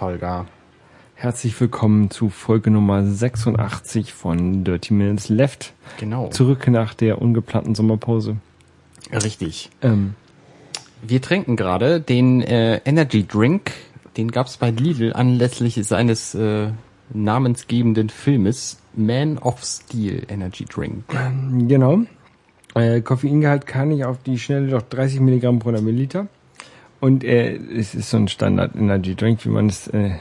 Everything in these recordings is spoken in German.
Holger. Herzlich willkommen zu Folge Nummer 86 von Dirty Minutes Left. Genau. Zurück nach der ungeplanten Sommerpause. Richtig. Ähm, Wir trinken gerade den äh, Energy Drink. Den gab's bei Lidl anlässlich seines äh, namensgebenden Filmes Man of Steel Energy Drink. genau. Äh, Koffeingehalt kann ich auf die Schnelle doch 30 Milligramm pro Milliliter. Und äh, es ist so ein Standard Energy Drink, wie man es äh,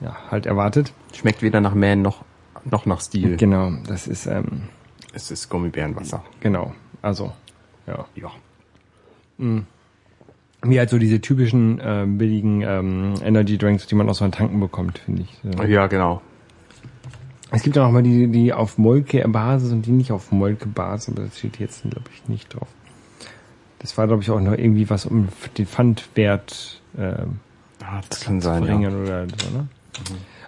ja, halt erwartet. Schmeckt weder nach Man noch, noch nach Steel. Genau, das ist ähm, Es ist Gummibärenwasser. genau. Also ja. Ja. Wie halt so diese typischen äh, billigen ähm, Energy Drinks, die man aus so einem Tanken bekommt, finde ich. So. Ja, genau. Es gibt auch noch mal die, die auf Molke-Basis und die nicht auf Molke-Basis, aber das steht jetzt, glaube ich, nicht drauf. Das war, glaube ich, auch noch irgendwie was um den Pfandwert äh, Ah, das kann sein, ja. verringern oder so, ne?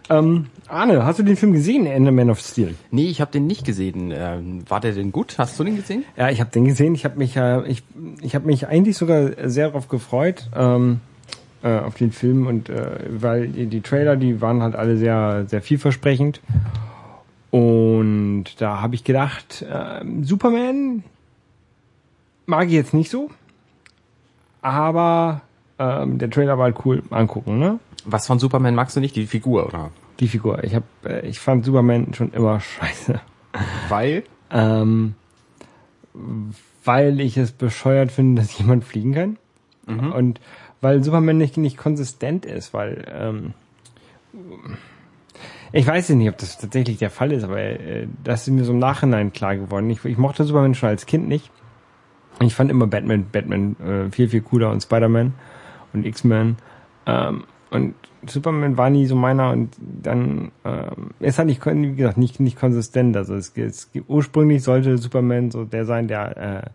Ähm, Arne, hast du den Film gesehen, Ender Man of Steel? Nee, ich habe den nicht gesehen. Ähm, war der denn gut? Hast du den gesehen? Ja, ich habe den gesehen. Ich habe mich, äh, ich, ich habe mich eigentlich sogar sehr darauf gefreut ähm, äh, auf den Film und äh, weil die, die Trailer, die waren halt alle sehr, sehr vielversprechend. Und da habe ich gedacht, äh, Superman mag ich jetzt nicht so, aber ähm, der Trailer war halt cool angucken, ne? Was von Superman magst du nicht? Die Figur, oder? Die Figur. Ich habe, äh, ich fand Superman schon immer scheiße. Weil? Ähm, weil ich es bescheuert finde, dass jemand fliegen kann. Und weil Superman nicht, nicht konsistent ist, weil ähm, ich weiß ja nicht, ob das tatsächlich der Fall ist, aber äh, das ist mir so im Nachhinein klar geworden. Ich, ich mochte Superman schon als Kind nicht. Ich fand immer Batman, Batman äh, viel, viel cooler und Spider-Man und X-Men. Ähm, und Superman war nie so meiner und dann ähm, ist halt nicht, wie gesagt, nicht, nicht konsistent. Also es, es ursprünglich sollte Superman so der sein, der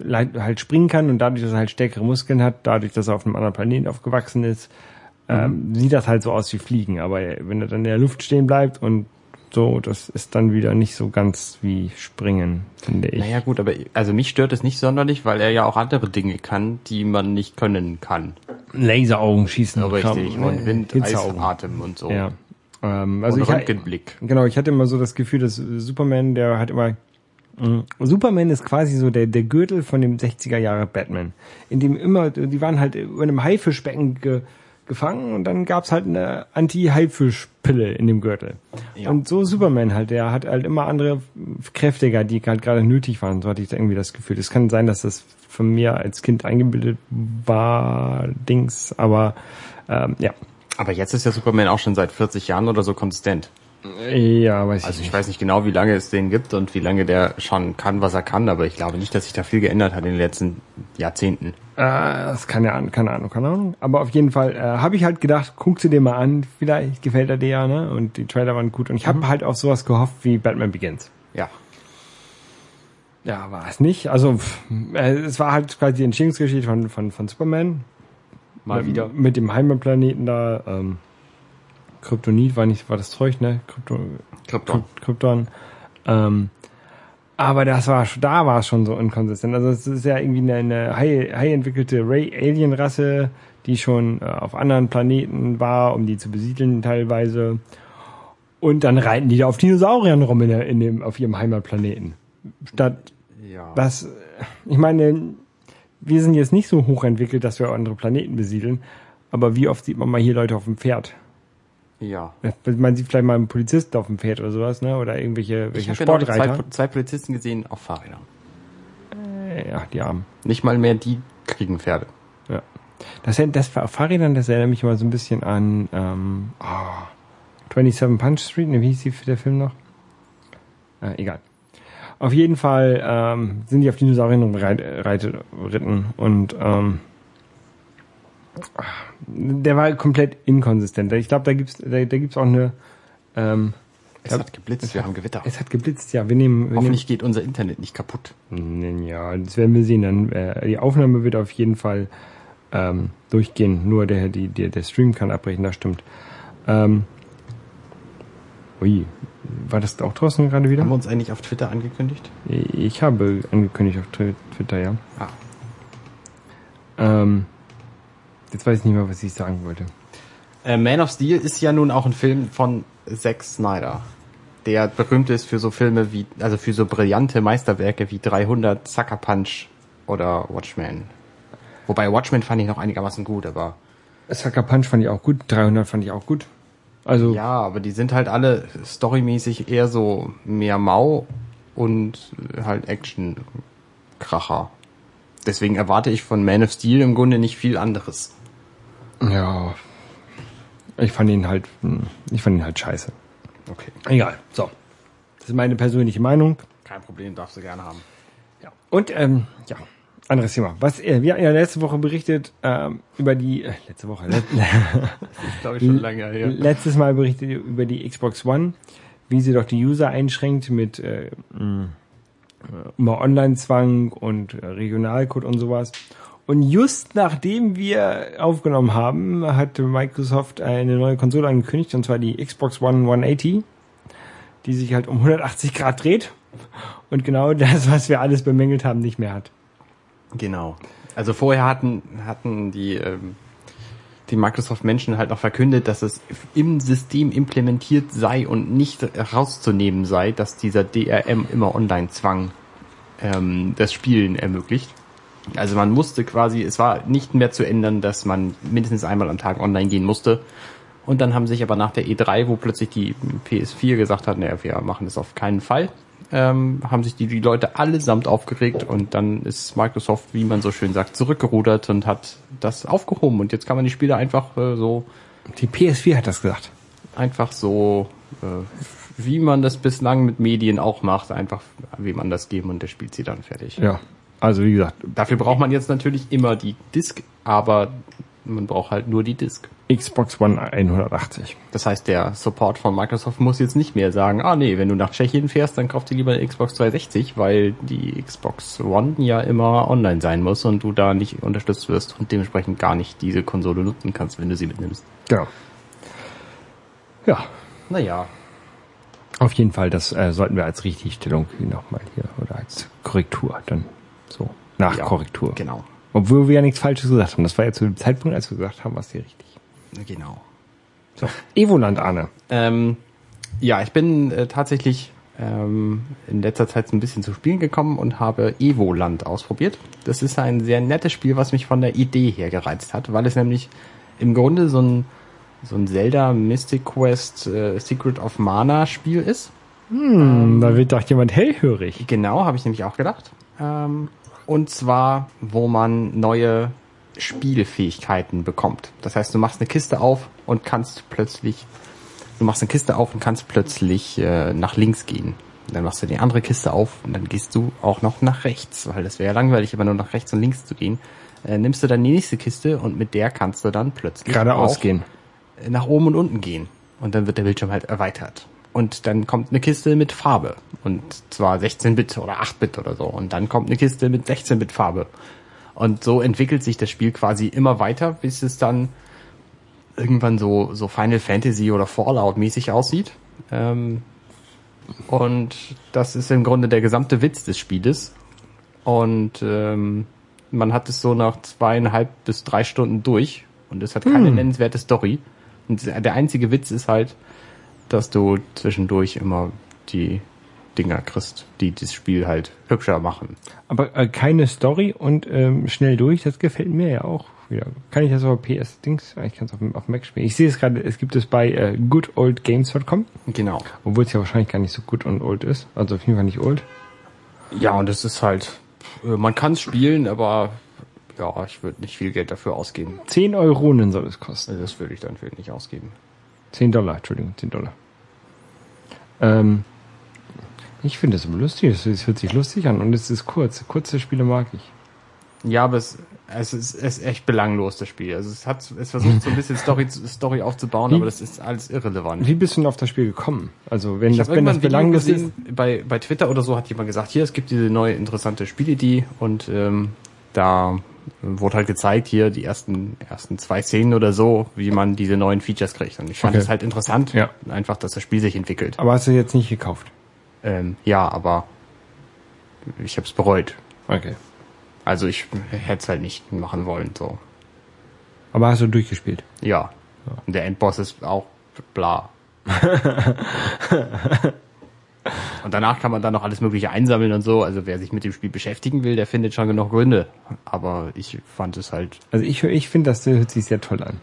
äh, halt springen kann und dadurch, dass er halt stärkere Muskeln hat, dadurch, dass er auf einem anderen Planeten aufgewachsen ist, ähm, sieht das halt so aus wie Fliegen. Aber wenn er dann in der Luft stehen bleibt und so, das ist dann wieder nicht so ganz wie Springen, finde ich. Naja gut, aber also mich stört es nicht sonderlich, weil er ja auch andere Dinge kann, die man nicht können kann. Laseraugen schießen. Richtig. Kram, Und Wind, Hitzaugen. Eisatem und so. Ja. Ähm, also und ich, Röntgenblick. Genau, ich hatte immer so das Gefühl, dass Superman, der hat immer mh, Superman ist quasi so der, der Gürtel von dem 60er Jahre Batman. In dem immer, die waren halt über einem Haifischbecken ge, gefangen und dann gab's halt eine Anti-Haifischpille in dem Gürtel. Ja. Und so Superman halt, der hat halt immer andere Kräfte gehabt, die halt gerade nötig waren. So hatte ich da irgendwie das Gefühl. Es kann sein, dass das von mir als Kind eingebildet war, Dings, aber ähm, ja. Aber jetzt ist ja Superman auch schon seit 40 Jahren oder so konsistent. Ja, weiß Also ich ich weiß nicht genau, wie lange es den gibt und wie lange der schon kann, was er kann, aber ich glaube nicht, dass sich da viel geändert hat in den letzten Jahrzehnten. Äh, das kann ja, keine Ahnung, keine Ahnung. Aber auf jeden Fall äh, habe ich halt gedacht, guck sie dir mal an, vielleicht gefällt er dir ja, ne? Und die Trailer waren gut. Und ich habe halt auf sowas gehofft wie Batman Begins. Ja. Ja, war es nicht. Also pff, äh, es war halt quasi die Entstehungsgeschichte von, von, von Superman. Mal wieder. Mit dem Heimatplaneten da. Ähm, Kryptonit war nicht, war das Zeug, ne? Krypto, Krypton. Kryp- Krypton. Ähm, aber das war da war es schon so inkonsistent. Also es ist ja irgendwie eine, eine high, high entwickelte Ray Alien Rasse, die schon äh, auf anderen Planeten war, um die zu besiedeln teilweise. Und dann reiten die da auf Dinosauriern rum in, der, in dem, auf ihrem Heimatplaneten. Statt Ja. das, ich meine, wir sind jetzt nicht so hochentwickelt, dass wir andere Planeten besiedeln. Aber wie oft sieht man mal hier Leute auf dem Pferd? Ja. Man sieht vielleicht mal einen Polizisten auf dem Pferd oder sowas, ne? Oder irgendwelche Ich welche habe ja Sportreiter. zwei, zwei Polizisten gesehen auf Fahrrädern. ja, die Armen. Nicht mal mehr die kriegen Pferde. Ja. Das, das auf Fahrrädern, das erinnert mich immer so ein bisschen an ähm, oh, 27 Punch Street, ne, wie hieß die, der Film noch? Äh, egal. Auf jeden Fall ähm, sind die auf Dinosauriern rumreit- reite- ritten und ähm, der war komplett inkonsistent. Ich glaube, da gibt's da, da gibt's auch eine ähm, Es Ja, hat geblitzt, wir haben Gewitter. es hat geblitzt, ja, wir nehmen, wir Hoffentlich geht unser Internet nicht kaputt. nehmen ja, das werden wir sehen. Dann äh, die Aufnahme wird auf jeden Fall ähm, durchgehen. Nur der, die, der, der Stream kann abbrechen, das stimmt. Ähm, ui, war das auch draußen gerade wieder? Haben wir uns eigentlich auf Twitter angekündigt? Ich habe angekündigt auf Twi- Twitter, ja. Ah. Ähm, jetzt weiß ich nicht mehr, was ich sagen wollte. Äh, Man of Steel ist ja nun auch ein Film von Zack Snyder, der berühmt ist für so Filme wie, also für so brillante Meisterwerke wie 300, Sucker Punch oder Watchmen. Wobei Watchmen fand ich noch einigermaßen gut, aber Sucker Punch fand ich auch gut, 300 fand ich auch gut. Also, ja, aber die sind halt alle storymäßig eher so mehr Mau und halt Action-Kracher. Deswegen erwarte ich von Man of Steel im Grunde nicht viel anderes. Ja, ich fand ihn halt, hm, ich fand ihn halt scheiße. Okay. Egal, so. Das ist meine persönliche Meinung. Kein Problem, darfst du gerne haben. Ja. Und ähm, ja, anderes Thema. Was äh, wir hatten ja letzte Woche berichtet ähm, über die äh, letzte Woche le Glaube ich schon lange her. letztes Mal berichtet über die Xbox One, wie sie doch die User einschränkt mit äh, mh, äh, immer Online-Zwang und äh, Regionalcode und sowas. Und just nachdem wir aufgenommen haben, hat Microsoft eine neue Konsole angekündigt, und zwar die Xbox One 180, die sich halt um 180 Grad dreht und genau das, was wir alles bemängelt haben, nicht mehr hat. Genau. Also vorher hatten, hatten die, ähm, die Microsoft-Menschen halt noch verkündet, dass es im System implementiert sei und nicht rauszunehmen sei, dass dieser DRM immer Online-Zwang ähm, das Spielen ermöglicht. Also man musste quasi, es war nicht mehr zu ändern, dass man mindestens einmal am Tag online gehen musste. Und dann haben sich aber nach der E3, wo plötzlich die PS4 gesagt hat, naja, wir machen das auf keinen Fall, ähm, haben sich die, die Leute allesamt aufgeregt und dann ist Microsoft, wie man so schön sagt, zurückgerudert und hat das aufgehoben und jetzt kann man die Spiele einfach äh, so Die PS4 hat das gesagt. einfach so äh, wie man das bislang mit Medien auch macht, einfach wie man das geben und der spielt sie dann fertig. Ja. Also wie gesagt, Dafür braucht man jetzt natürlich immer die Disk, aber man braucht halt nur die Disk. Xbox One 180. Das heißt, der Support von Microsoft muss jetzt nicht mehr sagen, ah nee, wenn du nach Tschechien fährst, dann kauf dir lieber eine Xbox 360, weil die Xbox One ja immer online sein muss und du da nicht unterstützt wirst und dementsprechend gar nicht diese Konsole nutzen kannst, wenn du sie mitnimmst. Genau. Ja, Naja, auf jeden Fall, das äh, sollten wir als Richtigstellung nochmal hier oder als Korrektur dann so nach Ja, Korrektur. genau. Obwohl wir ja nichts Falsches gesagt haben. Das war ja zu dem Zeitpunkt, als wir gesagt haben, was hier richtig. genau. So. Evoland, Arne. Ähm, ja, ich bin äh, tatsächlich ähm, in letzter Zeit so ein bisschen zu spielen gekommen und habe Evoland ausprobiert. Das ist ein sehr nettes Spiel, was mich von der Idee her gereizt hat, weil es nämlich im Grunde so ein, so ein Zelda Mystic Quest äh, Secret of Mana Spiel ist. Hm, da wird doch jemand hellhörig. Genau, habe ich nämlich auch gedacht. Ähm, und zwar, wo man neue Spielfähigkeiten bekommt. Das heißt, du machst eine Kiste auf und kannst plötzlich, du machst eine Kiste auf und kannst plötzlich äh, nach links gehen. Dann machst du die andere Kiste auf und dann gehst du auch noch nach rechts, weil das wäre ja langweilig, immer nur nach rechts und links zu gehen. Äh, nimmst du dann die nächste Kiste und mit der kannst du dann plötzlich Geradeaus gehen. nach oben und unten gehen. Und dann wird der Bildschirm halt erweitert. Und dann kommt eine Kiste mit Farbe. Und zwar 16-Bit oder 8-Bit oder so. Und dann kommt eine Kiste mit 16-Bit Farbe. Und so entwickelt sich das Spiel quasi immer weiter, bis es dann irgendwann so, so Final Fantasy oder Fallout mäßig aussieht. Ähm, und das ist im Grunde der gesamte Witz des Spieles. Und ähm, man hat es so nach zweieinhalb bis drei Stunden durch und es hat keine nennenswerte Story. Und der einzige Witz ist halt, dass du zwischendurch immer die Dinger kriegst, die das Spiel halt hübscher machen. Aber äh, keine Story und ähm, schnell durch, das gefällt mir ja auch wieder. Kann ich das auf PS-Dings? Ich kann es auf, auf Mac spielen. Ich sehe es gerade, es gibt es bei äh, goodoldgames.com, Genau. obwohl es ja wahrscheinlich gar nicht so gut und old ist. Also auf jeden Fall nicht old. Ja, und es ist halt, äh, man kann es spielen, aber ja, ich würde nicht viel Geld dafür ausgeben. 10 Euronen soll es kosten. Also das würde ich dann für nicht ausgeben. 10 Dollar, Entschuldigung, 10 Dollar. Ähm, ich finde das aber lustig, es, es hört sich lustig an und es ist kurz. Kurze Spiele mag ich. Ja, aber es, es, ist, es ist echt belanglos, das Spiel. Also es hat, es versucht so ein bisschen Story, Story aufzubauen, Wie- aber das ist alles irrelevant. Wie bist du denn auf das Spiel gekommen? Also wenn Ich das, wenn das belanglos ist, bei, bei Twitter oder so hat jemand gesagt, hier, es gibt diese neue interessante Spielidee und ähm, da wurde halt gezeigt, hier die ersten, ersten zwei Szenen oder so, wie man diese neuen Features kriegt. Und ich fand Okay. es halt interessant, Ja. einfach, dass das Spiel sich entwickelt. aber hast du jetzt nicht gekauft? Ähm, ja, aber ich habe es bereut. Okay. Also ich hätte es halt nicht machen wollen, so. Aber hast du durchgespielt? Ja. Und der Endboss ist auch bla. und danach kann man dann noch alles Mögliche einsammeln und so. Also wer sich mit dem Spiel beschäftigen will, der findet schon genug Gründe. Aber ich fand es halt, Also ich, ich finde, das hört sich sehr toll an.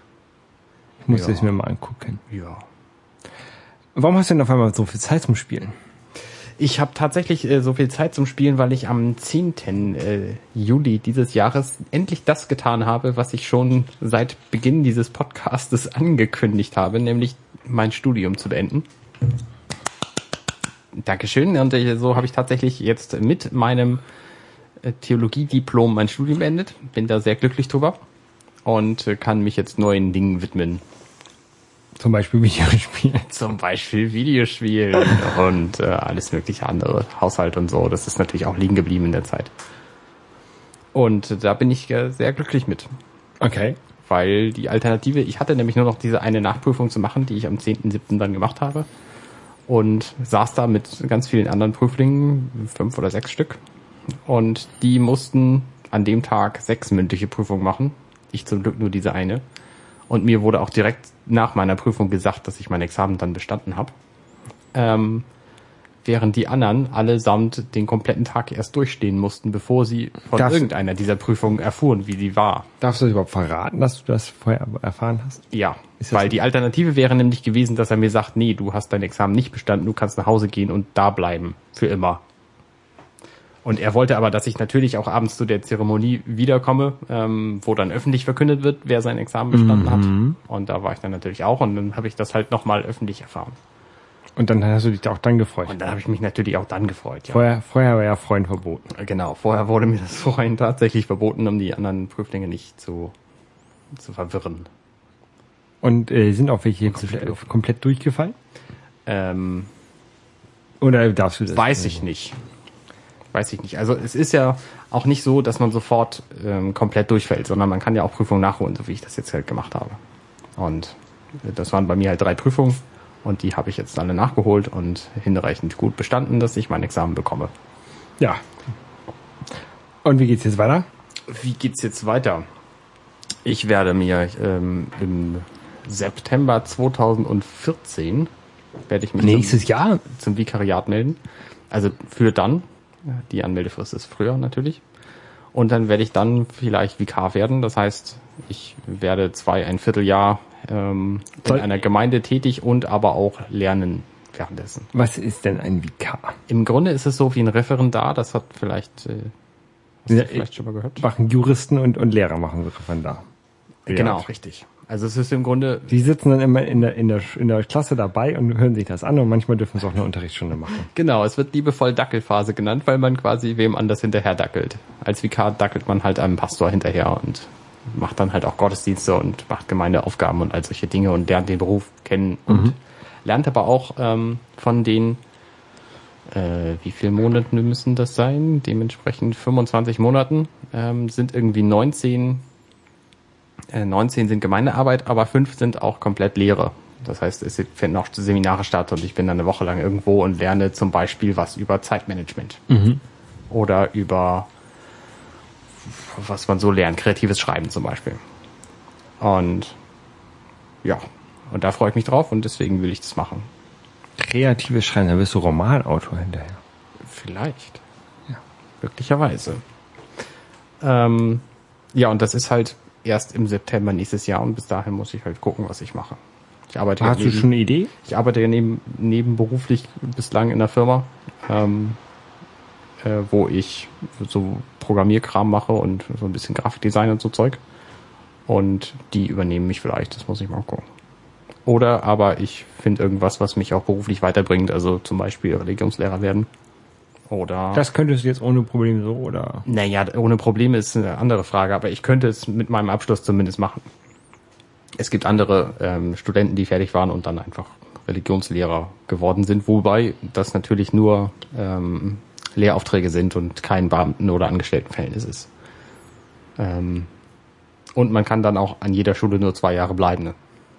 Ich muss Ja. es mir mal angucken. ja. Warum hast du denn auf einmal so viel Zeit zum Spielen? Ich habe tatsächlich äh, so viel Zeit zum Spielen, weil ich am 10. Äh, Juli dieses Jahres endlich das getan habe, was ich schon seit Beginn dieses Podcastes angekündigt habe, nämlich mein Studium zu beenden. Dankeschön. Und äh, so habe ich tatsächlich jetzt mit meinem äh, Theologiediplom mein Studium beendet. Bin da sehr glücklich drüber und äh, kann mich jetzt neuen Dingen widmen. Zum Beispiel Videospiele. Zum Beispiel Videospielen und äh, alles mögliche andere, Haushalt und so. Das ist natürlich auch liegen geblieben in der Zeit. Und da bin ich äh, sehr glücklich mit, Okay. weil die Alternative, ich hatte nämlich nur noch diese eine Nachprüfung zu machen, die ich am 10.7. dann gemacht habe. Und saß da mit ganz vielen anderen Prüflingen, fünf oder sechs Stück. Und die mussten an dem Tag sechs mündliche Prüfungen machen. Ich zum Glück nur diese eine. Und mir wurde auch direkt nach meiner Prüfung gesagt, dass ich mein Examen dann bestanden habe. Ähm, während die anderen allesamt den kompletten Tag erst durchstehen mussten, bevor sie von Darfst- irgendeiner dieser Prüfungen erfuhren, wie die war. Darfst du das überhaupt verraten, dass du das vorher erfahren hast? Ja, weil die Alternative wäre nämlich gewesen, dass er mir sagt, nee, du hast dein Examen nicht bestanden, du kannst nach Hause gehen und da bleiben. Für immer. Und er wollte aber, dass ich natürlich auch abends zu der Zeremonie wiederkomme, ähm, wo dann öffentlich verkündet wird, wer sein Examen bestanden Mhm. hat. Und da war ich dann natürlich auch und dann habe ich das halt nochmal öffentlich erfahren. Und dann hast du dich auch dann gefreut. Und dann habe ich mich natürlich auch dann gefreut. Ja. Vorher, vorher war ja Freund verboten. Genau, vorher wurde mir das vorhin tatsächlich verboten, um die anderen Prüflinge nicht zu, zu verwirren. Und äh, sind auch welche jetzt Komplett durch. komplett durchgefallen? Ähm, Oder darfst du das? Weiß ich nicht. Weiß ich nicht. Also es ist ja auch nicht so, dass man sofort ähm, komplett durchfällt, sondern man kann ja auch Prüfungen nachholen, so wie ich das jetzt halt gemacht habe. Und das waren bei mir halt drei Prüfungen und die habe ich jetzt alle nachgeholt und hinreichend gut bestanden, dass ich mein Examen bekomme. Ja. Und wie geht's jetzt weiter? Wie geht's jetzt weiter? Ich werde mir ähm, im September 2014 werde ich mich Nächstes Jahr? zum, zum Vikariat melden. Also für dann. Die Anmeldefrist ist früher natürlich. Und dann werde ich dann vielleicht Vikar werden. Das heißt, ich werde zwei, ein Vierteljahr ähm, in einer Gemeinde tätig und aber auch lernen währenddessen. Was ist denn ein Vikar? Im Grunde ist es so wie ein Referendar. Das hat vielleicht, äh, hast Ja, vielleicht schon mal gehört. Machen Juristen und, und Lehrer machen Referendar. Genau, Ja. richtig. Also es ist im Grunde Die sitzen dann immer in der, in der, in der Klasse dabei und hören sich das an und manchmal dürfen sie auch eine Unterrichtsstunde machen. Genau, es wird liebevoll Dackelphase genannt, weil man quasi wem anders hinterher dackelt. Als Vikar dackelt man halt einem Pastor hinterher und macht dann halt auch Gottesdienste und macht Gemeindeaufgaben und all solche Dinge und lernt den Beruf kennen und lernt aber auch ähm, von den, äh, wie viele Monate müssen das sein? Dementsprechend 25 Monaten ähm, sind irgendwie 19, äh, 19 sind Gemeindearbeit, aber 5 sind auch komplett Lehre. Das heißt, es finden auch Seminare statt und ich bin dann eine Woche lang irgendwo und lerne zum Beispiel was über Zeitmanagement. Oder über, was man so lernt, kreatives Schreiben zum Beispiel. Und ja, und da freue ich mich drauf und deswegen will ich das machen. Kreatives Schreiben, da wirst du Romanautor hinterher. Vielleicht. Ja. Möglicherweise. Ähm, ja, und das ist halt erst im September nächstes Jahr und bis dahin muss ich halt gucken, was ich mache. Ich arbeite Hast du neben, schon eine Idee? ich arbeite ja neben, nebenberuflich bislang in der Firma, ähm, äh, wo ich so Programmierkram mache und so ein bisschen Grafikdesign und so Zeug. Und die übernehmen mich vielleicht, das muss ich mal gucken. Oder aber ich finde irgendwas, was mich auch beruflich weiterbringt, also zum Beispiel Religionslehrer werden. Oder Das könntest du jetzt ohne Probleme so, oder? naja, ohne Probleme ist eine andere Frage, aber ich könnte es mit meinem Abschluss zumindest machen. Es gibt andere ähm, Studenten, die fertig waren und dann einfach Religionslehrer geworden sind, wobei das natürlich nur ähm, Lehraufträge sind und kein Beamten- oder Angestelltenverhältnis ist. Ähm, und man kann dann auch an jeder Schule nur zwei Jahre bleiben ne?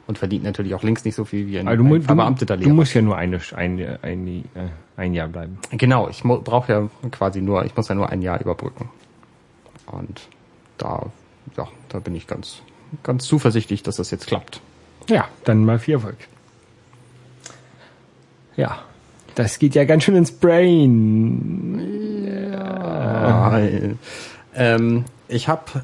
und verdient natürlich auch links nicht so viel wie ein, Also du, ein verbeamteter Lehrer. du musst ja nur eine, ein, ein, äh, ein Jahr bleiben. Genau, ich brauche ja quasi nur, ich muss ja nur ein Jahr überbrücken. Und da, ja, da bin ich ganz, ganz zuversichtlich, dass das jetzt klappt. Ja, dann mal viel Erfolg. Ja, das geht ja ganz schön ins Brain. Ja. Ähm, ich habe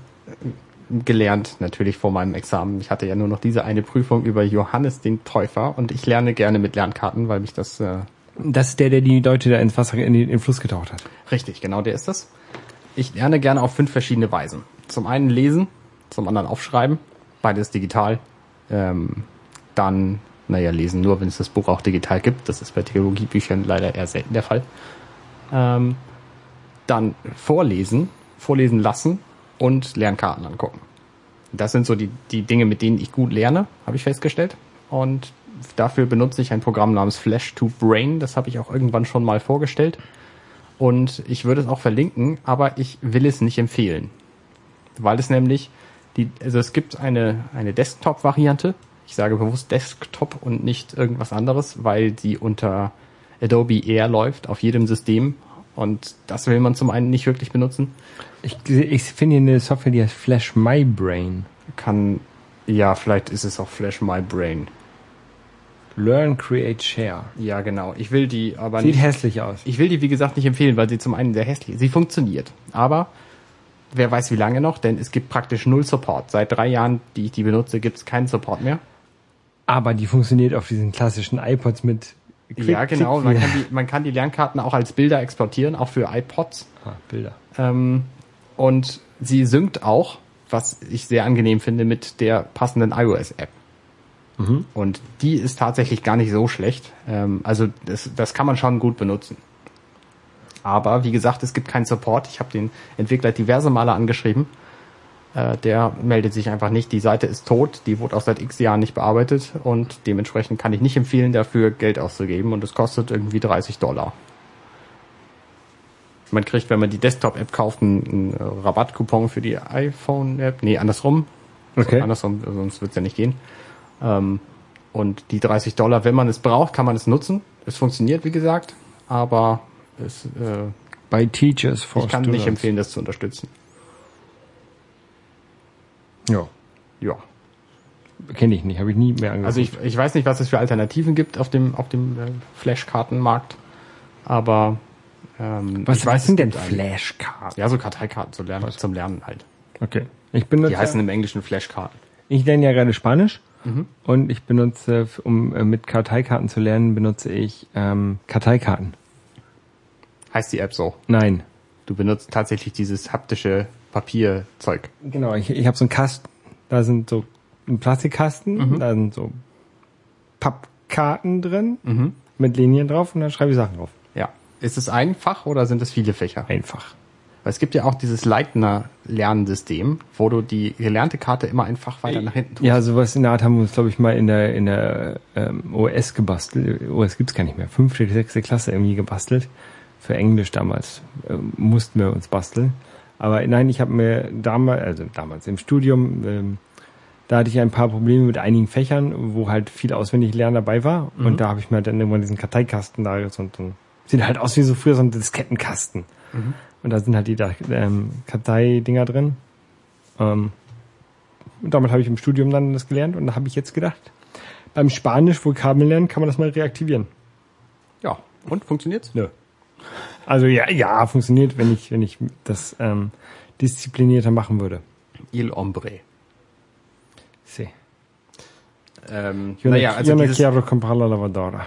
gelernt, natürlich vor meinem Examen. Ich hatte ja nur noch diese eine Prüfung über Johannes den Täufer und ich lerne gerne mit Lernkarten, weil mich das äh, Das ist der, der die Leute da ins Wasser, in den, in den Fluss getaucht hat. Richtig, genau der ist das. Ich lerne gerne auf fünf verschiedene Weisen. Zum einen lesen, zum anderen aufschreiben, beides digital. Ähm, dann, naja, lesen nur, wenn es das Buch auch digital gibt. Das ist bei Theologiebüchern leider eher selten der Fall. Ähm, dann vorlesen, vorlesen lassen und Lernkarten angucken. Das sind so die, die Dinge, mit denen ich gut lerne, habe ich festgestellt. Und dafür benutze ich ein Programm namens Flash to Brain. Das habe ich auch irgendwann schon mal vorgestellt. Und ich würde es auch verlinken, aber ich will es nicht empfehlen. Weil es nämlich, die, also es gibt eine, eine Desktop-Variante. Ich sage bewusst Desktop und nicht irgendwas anderes, weil sie unter Adobe Air läuft, auf jedem System. Und das will man zum einen nicht wirklich benutzen. Ich, ich finde eine Software, die heißt Flash My Brain. Kann, ja, vielleicht ist es auch Flash My Brain. Learn, Create, Share. Ja, genau. Ich will die aber Sieht nicht. hässlich aus. Ich will die, wie gesagt, nicht empfehlen, weil sie zum einen sehr hässlich ist. Sie funktioniert. Aber wer weiß wie lange noch, denn es gibt praktisch null Support. Seit drei Jahren, die ich die benutze, gibt es keinen Support mehr. Aber die funktioniert auf diesen klassischen iPods mit Quick- ja, genau. Man kann, die, man kann die Lernkarten auch als Bilder exportieren, auch für iPods. Ah, Bilder. Ähm, und sie synkt auch, was ich sehr angenehm finde, mit der passenden iOS-App. Und die ist tatsächlich gar nicht so schlecht. Ähm, also das, das kann man schon gut benutzen. Aber wie gesagt, es gibt keinen Support. Ich habe den Entwickler diverse Male angeschrieben. Äh, der meldet sich einfach nicht. Die Seite ist tot. Die wurde auch seit x Jahren nicht bearbeitet. Und dementsprechend kann ich nicht empfehlen, dafür Geld auszugeben. Und es kostet irgendwie 30 Dollar. Man kriegt, wenn man die Desktop-App kauft, einen, einen Rabattcoupon für die iPhone-App. Nee, andersrum. Okay. So, andersrum, sonst wird's ja nicht gehen. Ähm, und die 30 Dollar, wenn man es braucht, kann man es nutzen. Es funktioniert, wie gesagt, aber es, äh, By Teachers for ich kann Students. nicht empfehlen, das zu unterstützen. Ja, Ja. kenne ich nicht, habe ich nie mehr angeguckt. Also ich, ich weiß nicht, was es für Alternativen gibt auf dem, auf dem äh, Flashkartenmarkt, aber ähm, was, ich was weiß, sind es denn. Flashcards? Ja, so Karteikarten zu lernen, zum Lernen halt. Okay. Ich benutze, Die heißen im Englischen Flashkarten. ich lerne ja gerade Spanisch und ich benutze, um äh, mit Karteikarten zu lernen, benutze ich ähm, Karteikarten. Heißt die App so. Nein. Du benutzt tatsächlich dieses haptische Papierzeug. Genau, ich, ich habe so einen Kasten, da sind so ein Plastikkasten, da sind so Pappkarten drin mit Linien drauf und dann schreibe ich Sachen drauf. Ja. Ist es einfach oder sind es viele Fächer? Einfach. Weil es gibt ja auch dieses Leitner-Lernsystem, wo du die gelernte Karte immer einfach weiter nach hinten tust. Ja, sowas in der Art haben wir uns, glaube ich, mal in der in der ähm, OS gebastelt. OS gibt's gar nicht mehr. Fünfte, sechste Klasse irgendwie gebastelt. Für Englisch damals ähm, mussten wir uns basteln. Aber nein, ich habe mir damals, also damals im Studium, ähm, da hatte ich ein paar Probleme mit einigen Fächern, wo halt viel auswendig lernen dabei war. Und da habe ich mir dann irgendwann diesen Karteikasten da so, so sieht halt aus wie so früher so ein Diskettenkasten. Und da sind halt die ähm, Karteidinger drin. Ähm, und damit habe ich im Studium dann das gelernt und da habe ich jetzt gedacht, beim Spanisch Vokabeln lernen kann man das mal reaktivieren. Ja. Und funktioniert's? Nö. Also ja, ja, funktioniert, wenn ich, wenn ich das ähm, disziplinierter machen würde. Il Hombre. Sí. Ähm, Yo, naja, also yo no dieses, quiero comprar la lavadora.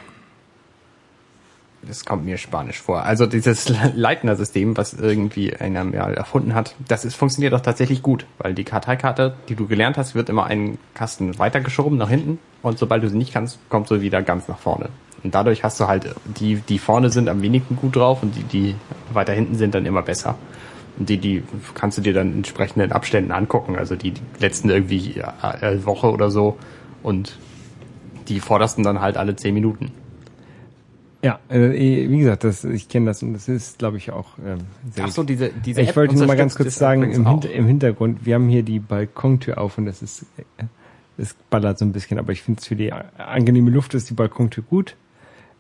das kommt mir spanisch vor. Also dieses Leitner-System, was irgendwie einer mal erfunden hat, das ist, funktioniert auch tatsächlich gut, weil die Karteikarte, die du gelernt hast, wird immer einen Kasten weitergeschoben nach hinten und sobald du sie nicht kannst, kommt sie wieder ganz nach vorne. Und dadurch hast du halt, die, die vorne sind am wenigsten gut drauf und die, die weiter hinten sind, dann immer besser. Und die, die kannst du dir dann entsprechenden Abständen angucken, also die, die letzten irgendwie äh, Woche oder so und die vordersten dann halt alle zehn Minuten. Ja, äh, wie gesagt, das, ich kenne das und das ist, glaube ich, auch ähm, sehr Ach so, diese, diese Ich App wollte nur mal ganz kurz sagen, im. Hinter, im Hintergrund, wir haben hier die Balkontür auf und das ist, äh, es ballert so ein bisschen, aber ich finde es für die angenehme Luft ist die Balkontür gut.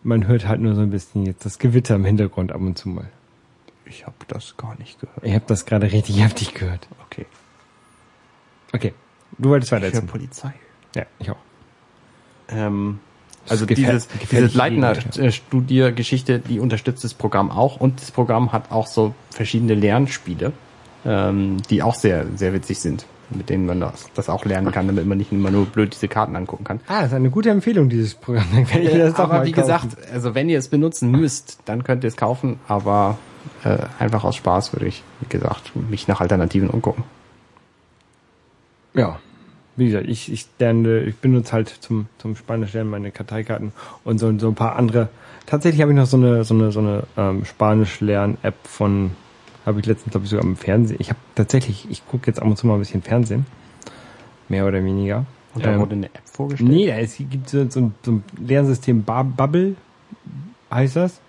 Man hört halt nur so ein bisschen jetzt das Gewitter im Hintergrund ab und zu mal. Ich habe das gar nicht gehört. Ich habe das gerade richtig heftig gehört. Okay. Okay, du wolltest weiter Für erzählen. Polizei. Ja, ich auch. Ähm, also dieses, gefährliche dieses Leitner Gegend, äh, die unterstützt das Programm auch und das Programm hat auch so verschiedene Lernspiele, ähm, die auch sehr, sehr witzig sind, mit denen man das, das auch lernen kann, damit man nicht immer nur blöd diese Karten angucken kann. Ah, das ist eine gute Empfehlung, dieses Programm. Doch aber wie kaufen. gesagt, also wenn ihr es benutzen müsst, dann könnt ihr es kaufen, aber äh, einfach aus Spaß würde ich, wie gesagt, mich nach Alternativen umgucken. Ja. Wie gesagt, ich, ich lerne, ich benutze halt zum, zum Spanisch lernen meine Karteikarten und so, so ein paar andere. Tatsächlich habe ich noch so eine, so eine, so eine ähm, Spanisch-Lern-App von, habe ich letztens, glaube ich, sogar im Fernsehen. Ich habe tatsächlich, ich gucke jetzt ab und zu mal ein bisschen Fernsehen. Mehr oder weniger. Und da Ähm, wurde eine App vorgestellt. Nee, da ist, gibt so, so, ein, so ein Lernsystem Bubble, heißt das.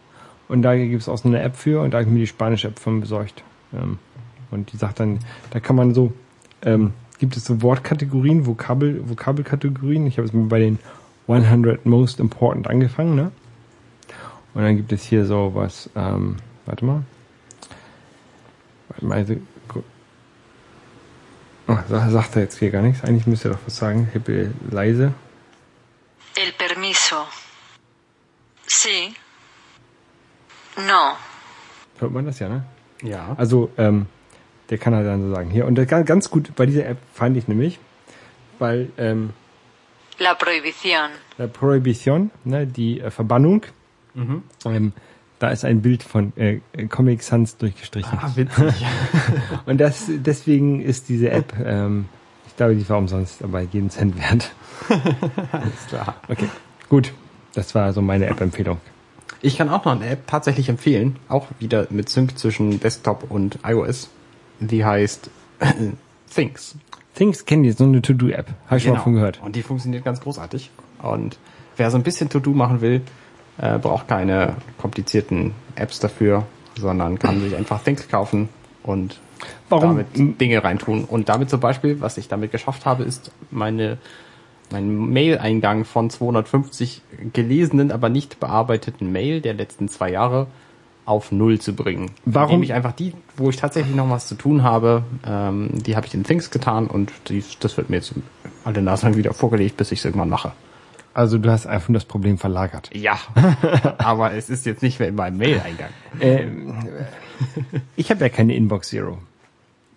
Und da gibt es auch so eine App für und da habe ich mir die spanische App von besorgt. Ähm, und die sagt dann, da kann man so, ähm, gibt es so Wortkategorien, Vokabel, Vokabelkategorien. Ich habe jetzt mal bei den 100 Most Important angefangen, ne? Und dann gibt es hier so was, ähm, warte mal. Also, gu- oh, sa- sagt er jetzt hier gar nichts. Eigentlich müsste er doch was sagen. Ich habe leise. El permiso. Sí. No. Hört man das ja, ne? Ja. Also, ähm, der kann halt dann so sagen. Hier, und das ganz, ganz gut bei dieser App fand ich nämlich, weil ähm, La prohibición. la Prohibition, ne, die äh, Verbannung, ähm, da ist ein Bild von äh, Comic Sans durchgestrichen. Ah, witzig. Und das, deswegen ist diese App, ähm, ich glaube, die war umsonst, aber jeden Cent wert. Alles klar. Okay, gut. Das war so meine App-Empfehlung. Ich kann auch noch eine App tatsächlich empfehlen, auch wieder mit Sync zwischen Desktop und iOS. Die heißt Things. Things kennen die, so eine To-Do-App. Habe ich schon mal von gehört. Und die funktioniert ganz großartig. Und wer so ein bisschen To-Do machen will, äh, braucht keine komplizierten Apps dafür, sondern kann sich einfach Things kaufen und Warum- damit Dinge reintun. Und damit zum Beispiel, was ich damit geschafft habe, ist meine mein Mail-Eingang von 250 gelesenen, aber nicht bearbeiteten Mail der letzten zwei Jahre auf Null zu bringen. Warum- ich einfach die, wo ich tatsächlich noch was zu tun habe, ähm, die habe ich in Things getan und die, das wird mir jetzt alle Nase lang wieder vorgelegt, bis ich es irgendwann mache. Also du hast einfach das Problem verlagert. Ja, aber es ist jetzt nicht mehr in meinem Mail-Eingang. Ähm, ich habe ja keine Inbox Zero.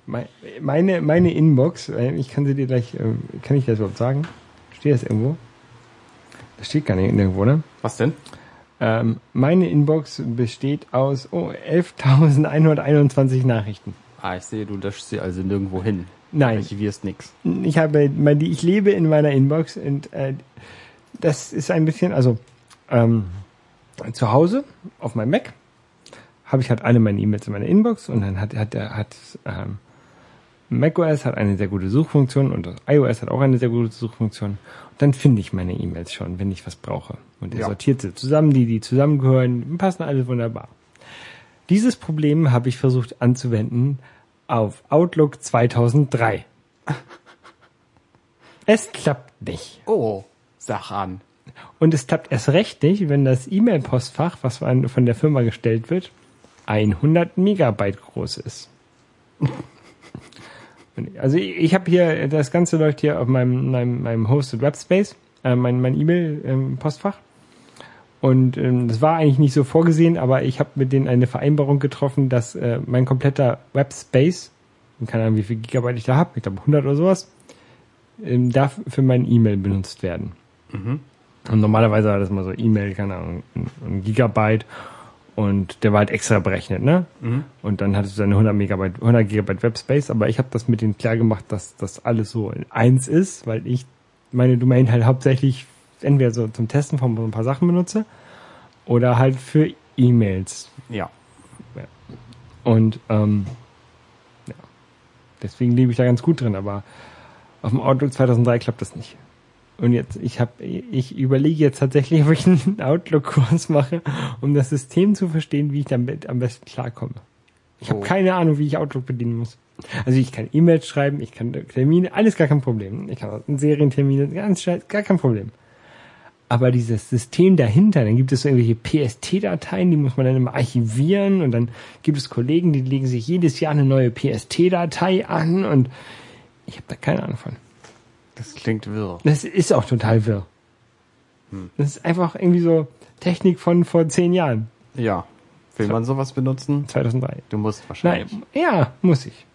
Mei- Meine, meine Inbox, äh, ich kann sie dir gleich, äh, kann ich das überhaupt sagen? Steht das irgendwo? Das steht gar nicht irgendwo, ne? Was denn? Ähm, meine Inbox besteht aus oh, 11.121 Nachrichten. Ah, ich sehe, du löschst sie also nirgendwo hin. Nein. Archivierst nix. Ich habe, ich lebe in meiner Inbox und äh, das ist ein bisschen, also ähm, zu Hause auf meinem Mac habe ich halt alle meine E-Mails in meiner Inbox und dann hat hat der hat ähm, macOS hat eine sehr gute Suchfunktion und iOS hat auch eine sehr gute Suchfunktion. Und dann finde ich meine E-Mails schon, wenn ich was brauche. Und er Ja. sortiert sie zusammen, die die zusammengehören, passen alles wunderbar. Dieses Problem habe ich versucht anzuwenden auf Outlook 2003. Es klappt nicht. Oh, sag an. Und es klappt erst recht nicht, wenn das E-Mail-Postfach, was von der Firma gestellt wird, 100 Megabyte groß ist. Also ich, ich habe hier, das Ganze läuft hier auf meinem, meinem, meinem Hosted Webspace, äh, mein, mein E-Mail-Postfach. Und ähm, das war eigentlich nicht so vorgesehen, aber ich habe mit denen eine Vereinbarung getroffen, dass äh, mein kompletter Webspace, keine Ahnung, wie viel Gigabyte ich da habe, ich glaube 100 oder sowas, ähm, darf für mein E-Mail benutzt werden. Und normalerweise war das mal so E-Mail, keine Ahnung, ein, Gigabyte und der war halt extra berechnet, ne? Und dann hattest du deine 100 Megabyte, 100 Gigabyte Webspace, aber ich habe das mit denen klar gemacht, dass das alles so in eins ist, weil ich meine Domain halt hauptsächlich entweder so zum Testen von so ein paar Sachen benutze oder halt für E-Mails. Ja. Und ähm, ja, deswegen lebe ich da ganz gut drin, aber auf dem Outlook 2003 klappt das nicht. Und jetzt, ich habe, ich überlege jetzt tatsächlich, ob ich einen Outlook-Kurs mache, um das System zu verstehen, wie ich damit am besten klarkomme. Ich habe Oh. keine Ahnung, wie ich Outlook bedienen muss. Also ich kann E-Mails schreiben, ich kann Termine, alles gar kein Problem. Ich kann auch Serientermine, ganz gar kein Problem. aber dieses System dahinter, dann gibt es so irgendwelche PST-Dateien, die muss man dann immer archivieren und dann gibt es Kollegen, die legen sich jedes Jahr eine neue PST-Datei an und ich habe da keine Ahnung von. Das klingt wirr. Das ist auch total wirr. Das ist einfach irgendwie so Technik von vor zehn Jahren, Ja. Will man sowas benutzen? 2003. Du musst Nein, wahrscheinlich. ja, muss ich.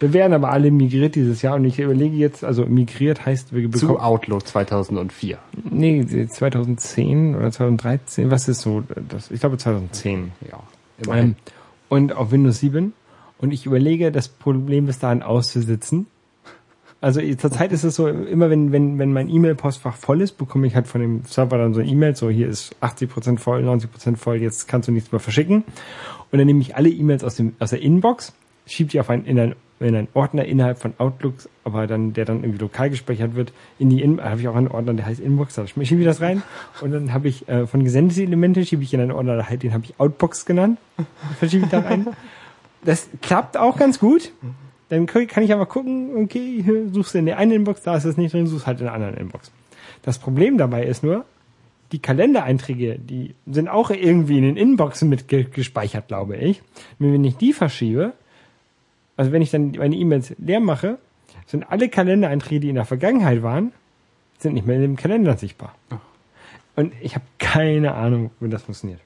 Wir werden aber alle migriert dieses Jahr und ich überlege jetzt, also migriert heißt, wir Zu bekommen, Outlook 2004. nee, 2010 oder 2013, was ist so, das, ich glaube 2010. Ja. Immerhin. Ähm, und auf Windows 7. Und ich überlege, das Problem bis dahin auszusitzen. Also zurzeit ist es so, immer wenn, wenn, wenn mein E-Mail-Postfach voll ist, bekomme ich halt von dem Server dann so eine E-Mail, so hier ist 80% voll, 90% voll, jetzt kannst du nichts mehr verschicken. Und dann nehme ich alle E-Mails aus, dem, aus der Inbox, schiebe die auf einen, in, einen, in einen Ordner innerhalb von Outlook, aber dann, der dann irgendwie lokal gespeichert wird, in die In habe ich auch einen Ordner, der heißt Inbox, da schiebe ich das rein. Und dann habe ich äh, von gesendete Elemente schiebe ich in einen Ordner, den habe ich Outbox genannt, verschiebe ich da rein. Das klappt auch ganz gut. Dann kann ich aber gucken, okay, hier suchst du in der einen Inbox, da ist es nicht drin, suchst halt in der anderen Inbox. Das Problem dabei ist nur, die Kalendereinträge, die sind auch irgendwie in den Inboxen mit ge gespeichert, glaube ich. Und wenn ich die verschiebe, also wenn ich dann meine E-Mails leer mache, sind alle Kalendereinträge, die in der Vergangenheit waren, sind nicht mehr in dem Kalender sichtbar. Und ich habe keine Ahnung, wie das funktioniert.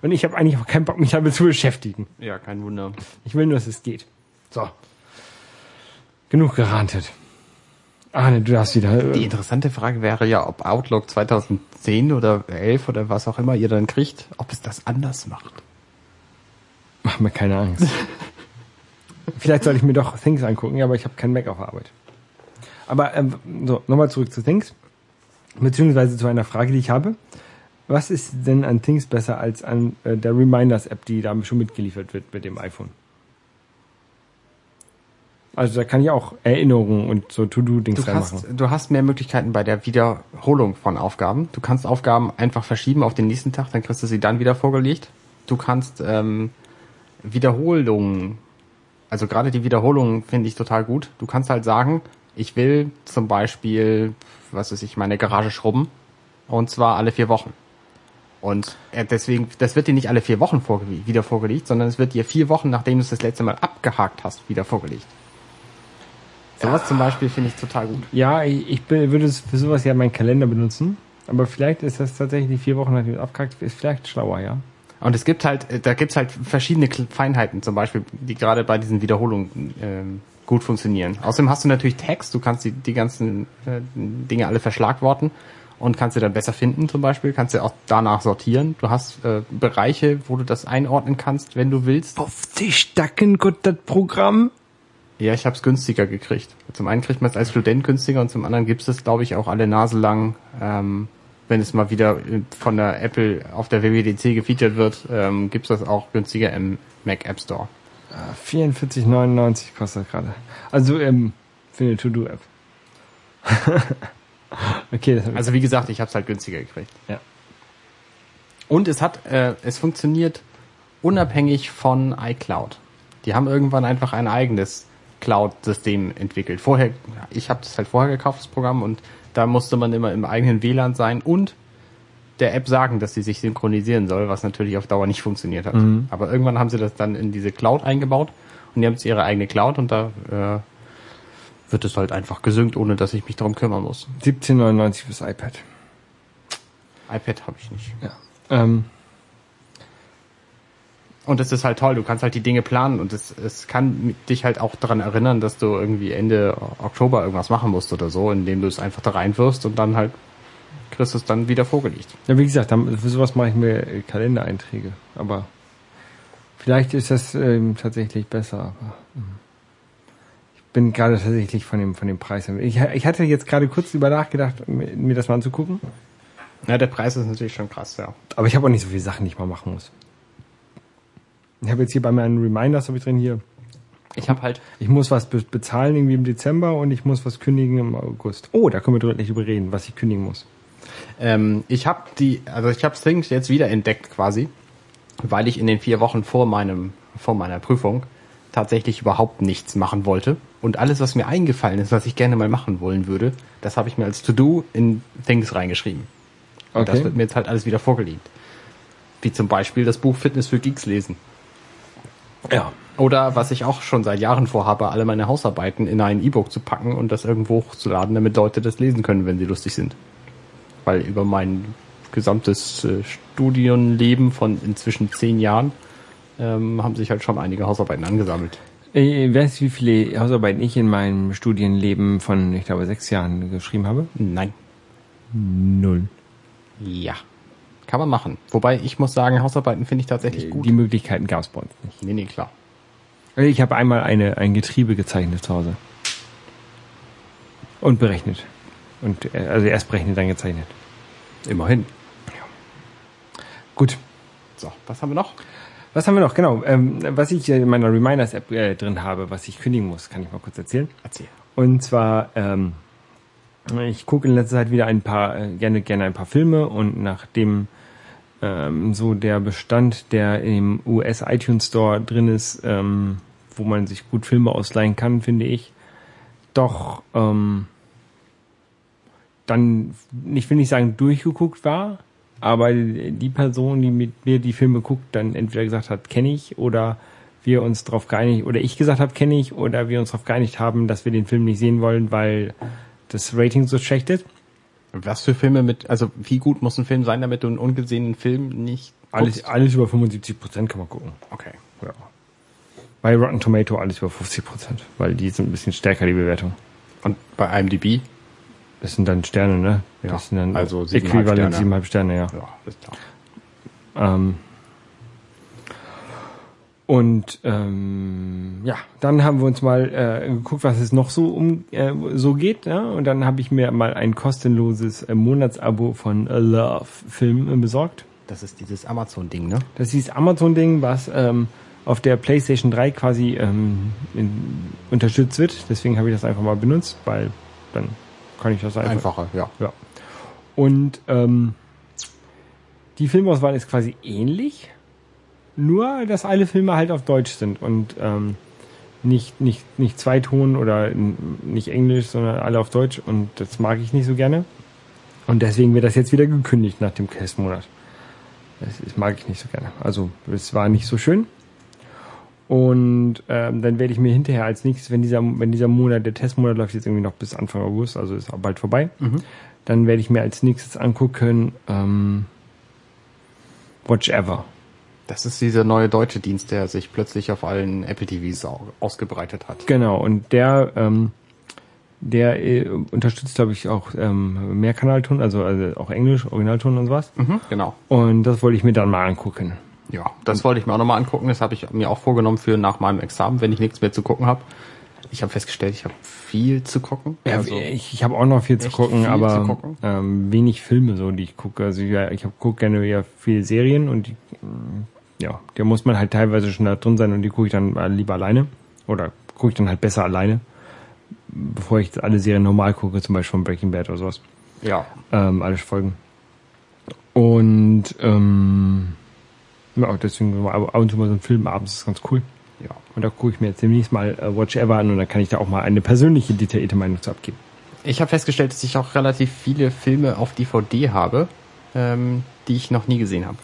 Und ich habe eigentlich auch keinen Bock, mich damit zu beschäftigen. Ja, kein Wunder. Ich will nur, dass es geht. So. Genug gerantet. Arne, du darfst wieder. Die Äh, interessante Frage wäre ja, ob Outlook 2010 oder 11 oder was auch immer ihr dann kriegt, ob es das anders macht. mach mir keine Angst. Vielleicht soll ich mir doch Things angucken, aber ich habe keinen Mac auf der Arbeit. Aber ähm, so, nochmal zurück zu Things. Beziehungsweise zu einer Frage, die ich habe. Was ist denn an Things besser als an äh, der Reminders-App, die da schon mitgeliefert wird mit dem iPhone? Also da kann ich auch Erinnerungen und so To-Do-Dings Du reinmachen. du hast mehr Möglichkeiten bei der Wiederholung von Aufgaben. Du kannst Aufgaben einfach verschieben auf den nächsten Tag, dann kriegst du sie dann wieder vorgelegt. Du kannst ähm, Wiederholungen, also gerade die Wiederholungen finde ich total gut. Du kannst halt sagen, ich will zum Beispiel, was weiß ich, meine Garage schrubben und zwar alle vier Wochen. Und äh, deswegen, das wird dir nicht alle vier Wochen vorge wieder vorgelegt, sondern es wird dir vier Wochen, nachdem du es das letzte Mal abgehakt hast, wieder vorgelegt. Sowas zum Beispiel finde ich total gut. Ja, ich, ich bin, würde es für sowas ja meinen Kalender benutzen. Aber vielleicht ist das tatsächlich vier Wochen nachdem es abkackt, ist vielleicht schlauer, ja. Und es gibt halt, äh, da gibt's halt verschiedene Feinheiten, zum Beispiel, die gerade bei diesen Wiederholungen ähm, gut funktionieren. Außerdem hast du natürlich Text, du kannst die, die ganzen äh, Dinge alle verschlagworten und kannst sie dann besser finden zum Beispiel, kannst du auch danach sortieren. Du hast äh, Bereiche, wo du das einordnen kannst, wenn du willst. Auf die Stacken, Gott, das Programm. Ja, ich habe es günstiger gekriegt. Zum einen kriegt man es als Student günstiger und zum anderen gibt es, glaube ich, auch alle Nase lang, ähm, wenn es mal wieder von der Apple auf der WWDC gefeatured wird, ähm, gibt es das auch günstiger im Mac App Store. 44,99 kostet gerade. Also ähm, für eine To-Do-App. okay, das. Also wie gesagt, ich habe es halt günstiger gekriegt. Ja. Und es hat, äh, es funktioniert unabhängig von iCloud. Die haben irgendwann einfach ein eigenes Cloud-System entwickelt. Vorher, ich habe das halt vorher gekauft, das Programm, und da musste man immer im eigenen WLAN sein und der App sagen, dass sie sich synchronisieren soll, was natürlich auf Dauer nicht funktioniert hat. Aber irgendwann haben sie das dann in diese Cloud eingebaut und die haben jetzt ihre eigene Cloud und da äh, wird es halt einfach gesynkt, ohne dass ich mich darum kümmern muss. 17,99 fürs iPad. iPad habe ich nicht. Ja. Ähm, Und es ist halt toll, du kannst halt die Dinge planen und es, es kann dich halt auch daran erinnern, dass du irgendwie Ende Oktober irgendwas machen musst oder so, indem du es einfach da reinwirfst und dann halt kriegst du es dann wieder vorgelegt. ja, wie gesagt, für sowas mache ich mir äh, Kalendereinträge. Aber vielleicht ist das ähm, tatsächlich besser. Aber, hm. ich bin gerade tatsächlich von dem von dem Preis. Ich, ich hatte jetzt gerade kurz über nachgedacht, mir mir das mal anzugucken. Ja, der Preis ist natürlich schon krass, ja. Aber ich habe auch nicht so viele Sachen, die ich mal machen muss. Ich habe jetzt hier bei meinen Reminders habe ich drin hier. Ich habe halt, Ich muss was be bezahlen irgendwie im Dezember und ich muss was kündigen im August. Oh, da können wir deutlich drüber reden, was ich kündigen muss. ähm, ich habe die, also ich habe Things jetzt wieder entdeckt quasi, weil ich in den vier Wochen vor meinem, vor meiner Prüfung tatsächlich überhaupt nichts machen wollte. Und alles, was mir eingefallen ist, was ich gerne mal machen wollen würde, das habe ich mir als To-Do in Things reingeschrieben. Und das Okay. wird mir jetzt halt alles wieder vorgelegt. Wie zum Beispiel das Buch Fitness für Geeks lesen. Ja. Oder was ich auch schon seit Jahren vorhabe, alle meine Hausarbeiten in ein E-Book zu packen und das irgendwo hochzuladen, damit Leute das lesen können, wenn sie lustig sind. Weil über mein gesamtes äh, Studienleben von inzwischen zehn Jahren ähm, haben sich halt schon einige Hausarbeiten angesammelt. Äh, weißt du, wie viele Hausarbeiten ich in meinem Studienleben von, ich glaube, sechs Jahren geschrieben habe? Nein. Null. Ja. Kann man machen. Wobei ich muss sagen, Hausarbeiten finde ich tatsächlich gut. Die Möglichkeiten gab es bei uns nicht. Nee, nee, klar. Ich habe einmal eine, ein Getriebe gezeichnet zu Hause. Und berechnet. Und äh, also erst berechnet, dann gezeichnet. Immerhin. Gut. So, was haben wir noch? Was haben wir noch? Genau. Ähm, was ich in meiner Reminders-App äh, drin habe, was ich kündigen muss, kann ich mal kurz erzählen. Erzähl. Und zwar, ähm, ich gucke in letzter Zeit wieder ein paar, äh, gerne, gerne ein paar Filme und nachdem ähm, so der Bestand, der im US iTunes Store drin ist, ähm, wo man sich gut Filme ausleihen kann, finde ich, doch ähm, dann, ich will nicht sagen durchgeguckt war, aber die Person, die mit mir die Filme guckt, dann entweder gesagt hat, kenne ich, oder wir uns darauf geeinigt, oder ich gesagt habe, kenne ich, oder wir uns darauf geeinigt haben, dass wir den Film nicht sehen wollen, weil das Rating so schlecht ist. Was für Filme mit, also wie gut muss ein Film sein, damit du einen ungesehenen Film nicht Alles, guckst? alles über 75 Prozent kann man gucken. Okay. Ja. Bei Rotten Tomato alles über 50 Prozent, weil die sind ein bisschen stärker, die Bewertung. Und bei IMDb? Das sind dann Sterne, ne? Ja, Das sind dann also 7,5 äquivalent Sterne. 7,5 Sterne, ja. Ja, ist klar. Ähm, und ähm, ja, dann haben wir uns mal äh, geguckt, was es noch so um äh, so geht. Ja? Und dann habe ich mir mal ein kostenloses äh, Monatsabo von äh, Love Film äh, besorgt. Das ist dieses Amazon-Ding, ne? Das ist dieses Amazon-Ding, was ähm, auf der PlayStation 3 quasi ähm, in, unterstützt wird. Deswegen habe ich das einfach mal benutzt, weil dann kann ich das einfach. Einfacher, ja. Ja. Und ähm, die Filmauswahl ist quasi ähnlich, nur dass alle Filme halt auf Deutsch sind und ähm, nicht, nicht, nicht Zweiton oder n- nicht Englisch, sondern alle auf Deutsch und das mag ich nicht so gerne. Und deswegen wird das jetzt wieder gekündigt nach dem Testmonat. Das, das mag ich nicht so gerne. Also es war nicht so schön. Und ähm, dann werde ich mir hinterher als nächstes, wenn dieser, wenn dieser Monat, der Testmonat läuft jetzt irgendwie noch bis Anfang August, also ist auch bald vorbei, dann werde ich mir als nächstes angucken ähm, Watch Ever. Das ist dieser neue deutsche Dienst, der sich plötzlich auf allen Apple TVs au- ausgebreitet hat. Genau, und der, ähm, der äh, unterstützt, glaube ich, auch ähm, Mehrkanalton, also, also auch Englisch, Originalton und sowas. Mhm, genau. Und das wollte ich mir dann mal angucken. Ja, das wollte ich mir auch nochmal angucken. Das habe ich mir auch vorgenommen für nach meinem Examen, wenn ich nichts mehr zu gucken habe. Ich habe festgestellt, ich habe viel zu gucken. Ja, Also, ich ich habe auch noch viel zu gucken, viel aber zu gucken? Ähm, wenig Filme so, die ich gucke. Also ja, ich gucke gerne ja viele Serien und die, ja, da muss man halt teilweise schon da drin sein und die gucke ich dann lieber alleine oder gucke ich dann halt besser alleine, bevor ich alle Serien normal gucke, zum Beispiel von Breaking Bad oder sowas. ja, Ähm, alle Folgen. Und ähm, ja, deswegen ab und zu mal so ein Film abends ist ganz cool. Ja. Und da gucke ich mir jetzt demnächst mal äh, Watch Ever an und dann kann ich da auch mal eine persönliche, detaillierte Meinung zu abgeben. Ich habe festgestellt, dass ich auch relativ viele Filme auf DVD habe, ähm, die ich noch nie gesehen habe.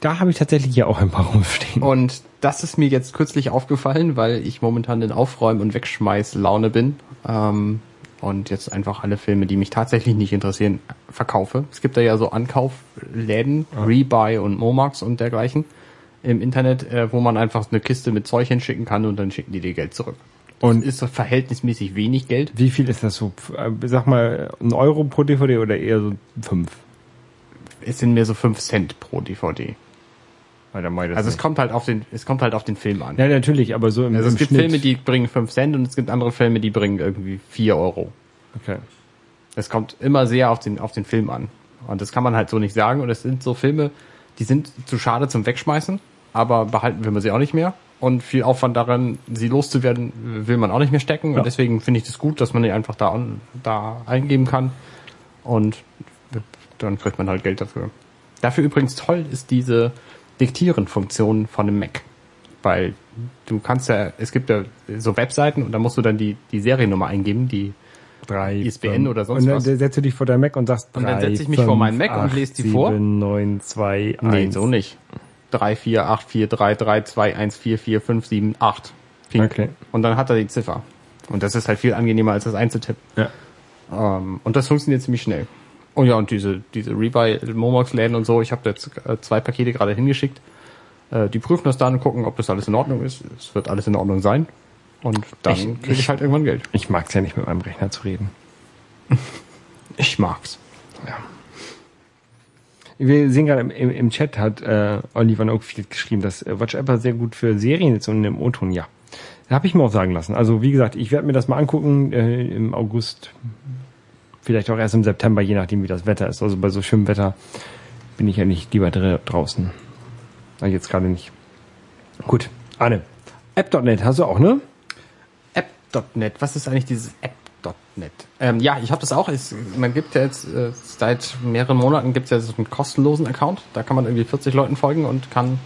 Da habe ich tatsächlich hier auch ein paar rumstehen. Und das ist mir jetzt kürzlich aufgefallen, weil ich momentan in Aufräumen- und Wegschmeiß-Laune bin. Ähm, und jetzt einfach alle Filme, die mich tatsächlich nicht interessieren, verkaufe. Es gibt da ja so Ankaufläden, Rebuy und Momax und dergleichen im Internet, äh, wo man einfach eine Kiste mit Zeug hinschicken kann und dann schicken die dir Geld zurück. Und Und- ist so verhältnismäßig wenig Geld. Wie viel ist das so? Äh, Sag mal, ein Euro pro DVD oder eher so fünf? Es sind mehr so 5 Cent pro DVD. Das Also es kommt halt auf den, es kommt halt auf den Film an. Ja, natürlich, aber so im, Also im es gibt Schnitt. Filme, die bringen 5 Cent und es gibt andere Filme, die bringen irgendwie 4 Euro. Okay. Es kommt immer sehr auf den, auf den Film an. Und das kann man halt so nicht sagen. Und es sind so Filme, die sind zu schade zum Wegschmeißen, aber behalten will man sie auch nicht mehr. Und viel Aufwand daran, sie loszuwerden, will man auch nicht mehr stecken. Ja. Und deswegen finde ich das gut, dass man die einfach da, da eingeben kann. Und dann kriegt man halt Geld dafür. Dafür übrigens toll ist diese Diktieren-Funktion von dem Mac. Weil du kannst ja, es gibt ja so Webseiten und da musst du dann die, die Seriennummer eingeben, die Drei, ISBN fünf. oder sonst und dann was. setzt du dich vor dein Mac und sagst Und dann drei, setz ich mich vor meinen Mac und acht, lese die vor. 7, 9, 2, 1. Nee, so nicht. 3, 4, 8, 4, 3, 3, 2, 1, 4, 4, 5, 7, 8. Ping. Okay. Und dann hat er die Ziffer. Und das ist halt viel angenehmer als das einzutippen. Ja. Ähm, und das funktioniert ziemlich schnell. Oh ja, und diese, diese Rebuy Momox Läden und so, ich habe jetzt äh, zwei Pakete gerade hingeschickt. Äh, die prüfen das dann und gucken, ob das alles in Ordnung ist. Es wird alles in Ordnung sein. Und dann Ich- kriege ich halt irgendwann Geld. Ich mag es ja nicht mit meinem Rechner zu reden. Ich mag's. Wir sehen gerade im, im, im Chat hat äh, Oliver Oakfield geschrieben, dass äh, Watch Apple sehr gut für Serien ist und im O-Ton, ja. Habe ich mir auch sagen lassen. Also wie gesagt, ich werde mir das mal angucken äh, im August, vielleicht auch erst im September, je nachdem wie das Wetter ist. Also bei so schönem Wetter bin ich ja nicht lieber dr draußen. Na, jetzt gerade nicht. Gut, Arne. App.net hast du auch, ne? App.net. Was ist eigentlich dieses App.net? Ähm, ja, ich habe das auch. Es, man gibt ja jetzt äh, seit mehreren Monaten gibt's ja so einen kostenlosen Account. Da kann man irgendwie 40 Leuten folgen und kann,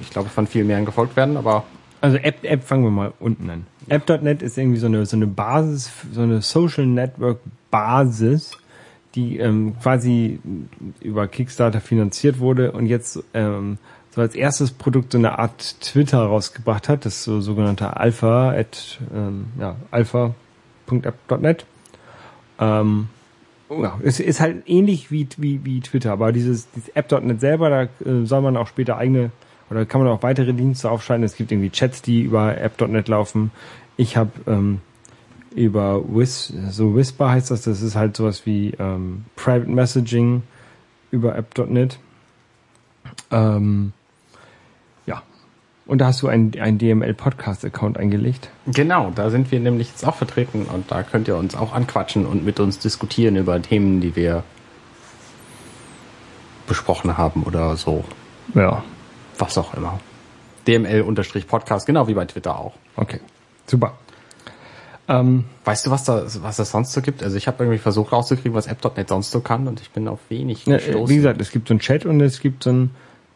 ich glaube, von viel mehr gefolgt werden. Aber Also App, App fangen wir mal unten an. App.net ist irgendwie so eine, so eine Basis, so eine Social Network Basis, die ähm, quasi über Kickstarter finanziert wurde und jetzt ähm, so als erstes Produkt so eine Art Twitter rausgebracht hat, das so sogenannte Alpha at ähm, ja, alpha.app.net. Ähm, ja, es ist halt ähnlich wie, wie, wie Twitter, aber dieses, dieses App.net selber, da äh, soll man auch später eigene oder kann man auch weitere Dienste aufschalten. Es gibt irgendwie Chats, die über App.net laufen. Ich habe ähm, über Whis, so Whisper heißt das, das ist halt sowas wie ähm, Private Messaging über App.net. Ähm. Und da hast du einen, einen DML-Podcast-Account eingelegt. genau, da sind wir nämlich jetzt auch vertreten und da könnt ihr uns auch anquatschen und mit uns diskutieren über Themen, die wir besprochen haben oder so. Ja. Was auch immer. DML-Podcast, genau wie bei Twitter auch. Okay. Super. Ähm, Weißt du, was da, was es sonst so gibt? Also ich habe irgendwie versucht rauszukriegen, was App.net sonst so kann und ich bin auf wenig Ja, gestoßen. äh, wie gesagt, es gibt so einen Chat und es gibt so ein,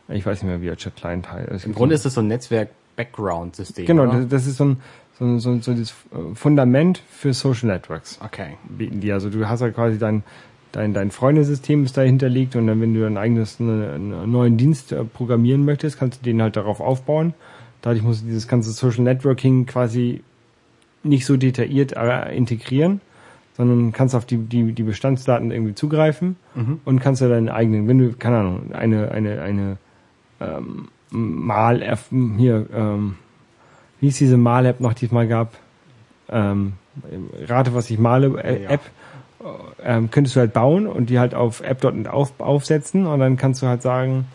ich weiß nicht mehr, wie der Chat-Client heißt. Im Grunde ist es so ein Netzwerk-Background-System. Genau, oder? das, das ist so ein, so, so, so das Fundament für Social Networks. Okay. bieten die. Also du hast ja quasi dein, dein, dein Freundesystem ist da hinterlegt und dann, wenn du dein eigenes ne, einen neuen Dienst äh, programmieren möchtest, kannst du den halt darauf aufbauen. Dadurch musst du dieses ganze Social Networking quasi nicht so detailliert äh, integrieren, sondern kannst auf die, die, die Bestandsdaten irgendwie zugreifen und kannst ja deinen eigenen, wenn du, keine Ahnung, eine, eine, eine ähm, Mal hier, ähm, wie hieß diese Mal-App noch, die es mal gab? Ähm, Rate, was ich male, äh, Ja. App, ähm, könntest du halt bauen und die halt auf app.net auf, aufsetzen und dann kannst du halt sagen,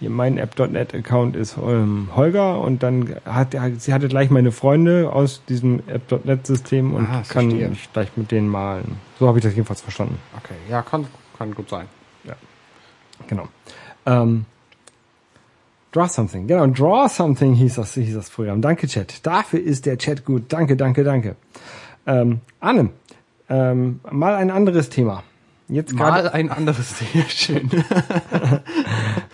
hier mein app.net Account ist ähm, Holger und dann hat er, sie hatte gleich meine Freunde aus diesem app.net System und Ah, kann verstehe. ich gleich mit denen malen. So habe ich das jedenfalls verstanden. Okay. Ja, kann, kann gut sein. Genau. Ähm, Draw Something, genau, Draw Something hieß das, hieß das Programm. Danke, Chat. Dafür ist der Chat gut. Danke, danke, danke. Ähm, Anne, ähm, mal ein anderes Thema. Jetzt gerade, Mal ein anderes sehr schön.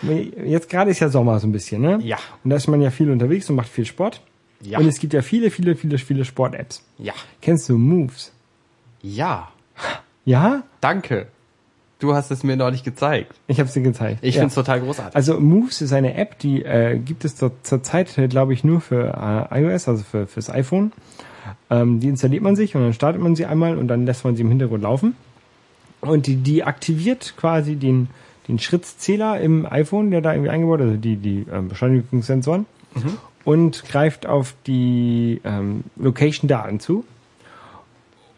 jetzt gerade ist ja Sommer so ein bisschen, ne? Ja. Und da ist man ja viel unterwegs und macht viel Sport. Ja. Und es gibt ja viele, viele, viele, viele Sport-Apps. Ja. Kennst du Moves? Ja. Ja? Danke. Du hast es mir neulich gezeigt. Ich habe sie gezeigt. Ich ja. find's total großartig. Also Moves ist eine App, die äh, gibt es zur, zur Zeit, äh, glaube ich, nur für äh, iOS, also für fürs iPhone. Ähm, die installiert man sich und dann startet man sie einmal und dann lässt man sie im Hintergrund laufen. Und die, die aktiviert quasi den, den Schrittzähler im iPhone, der da irgendwie eingebaut ist, also die, die ähm, Beschleunigungssensoren, und greift auf die ähm, Location-Daten zu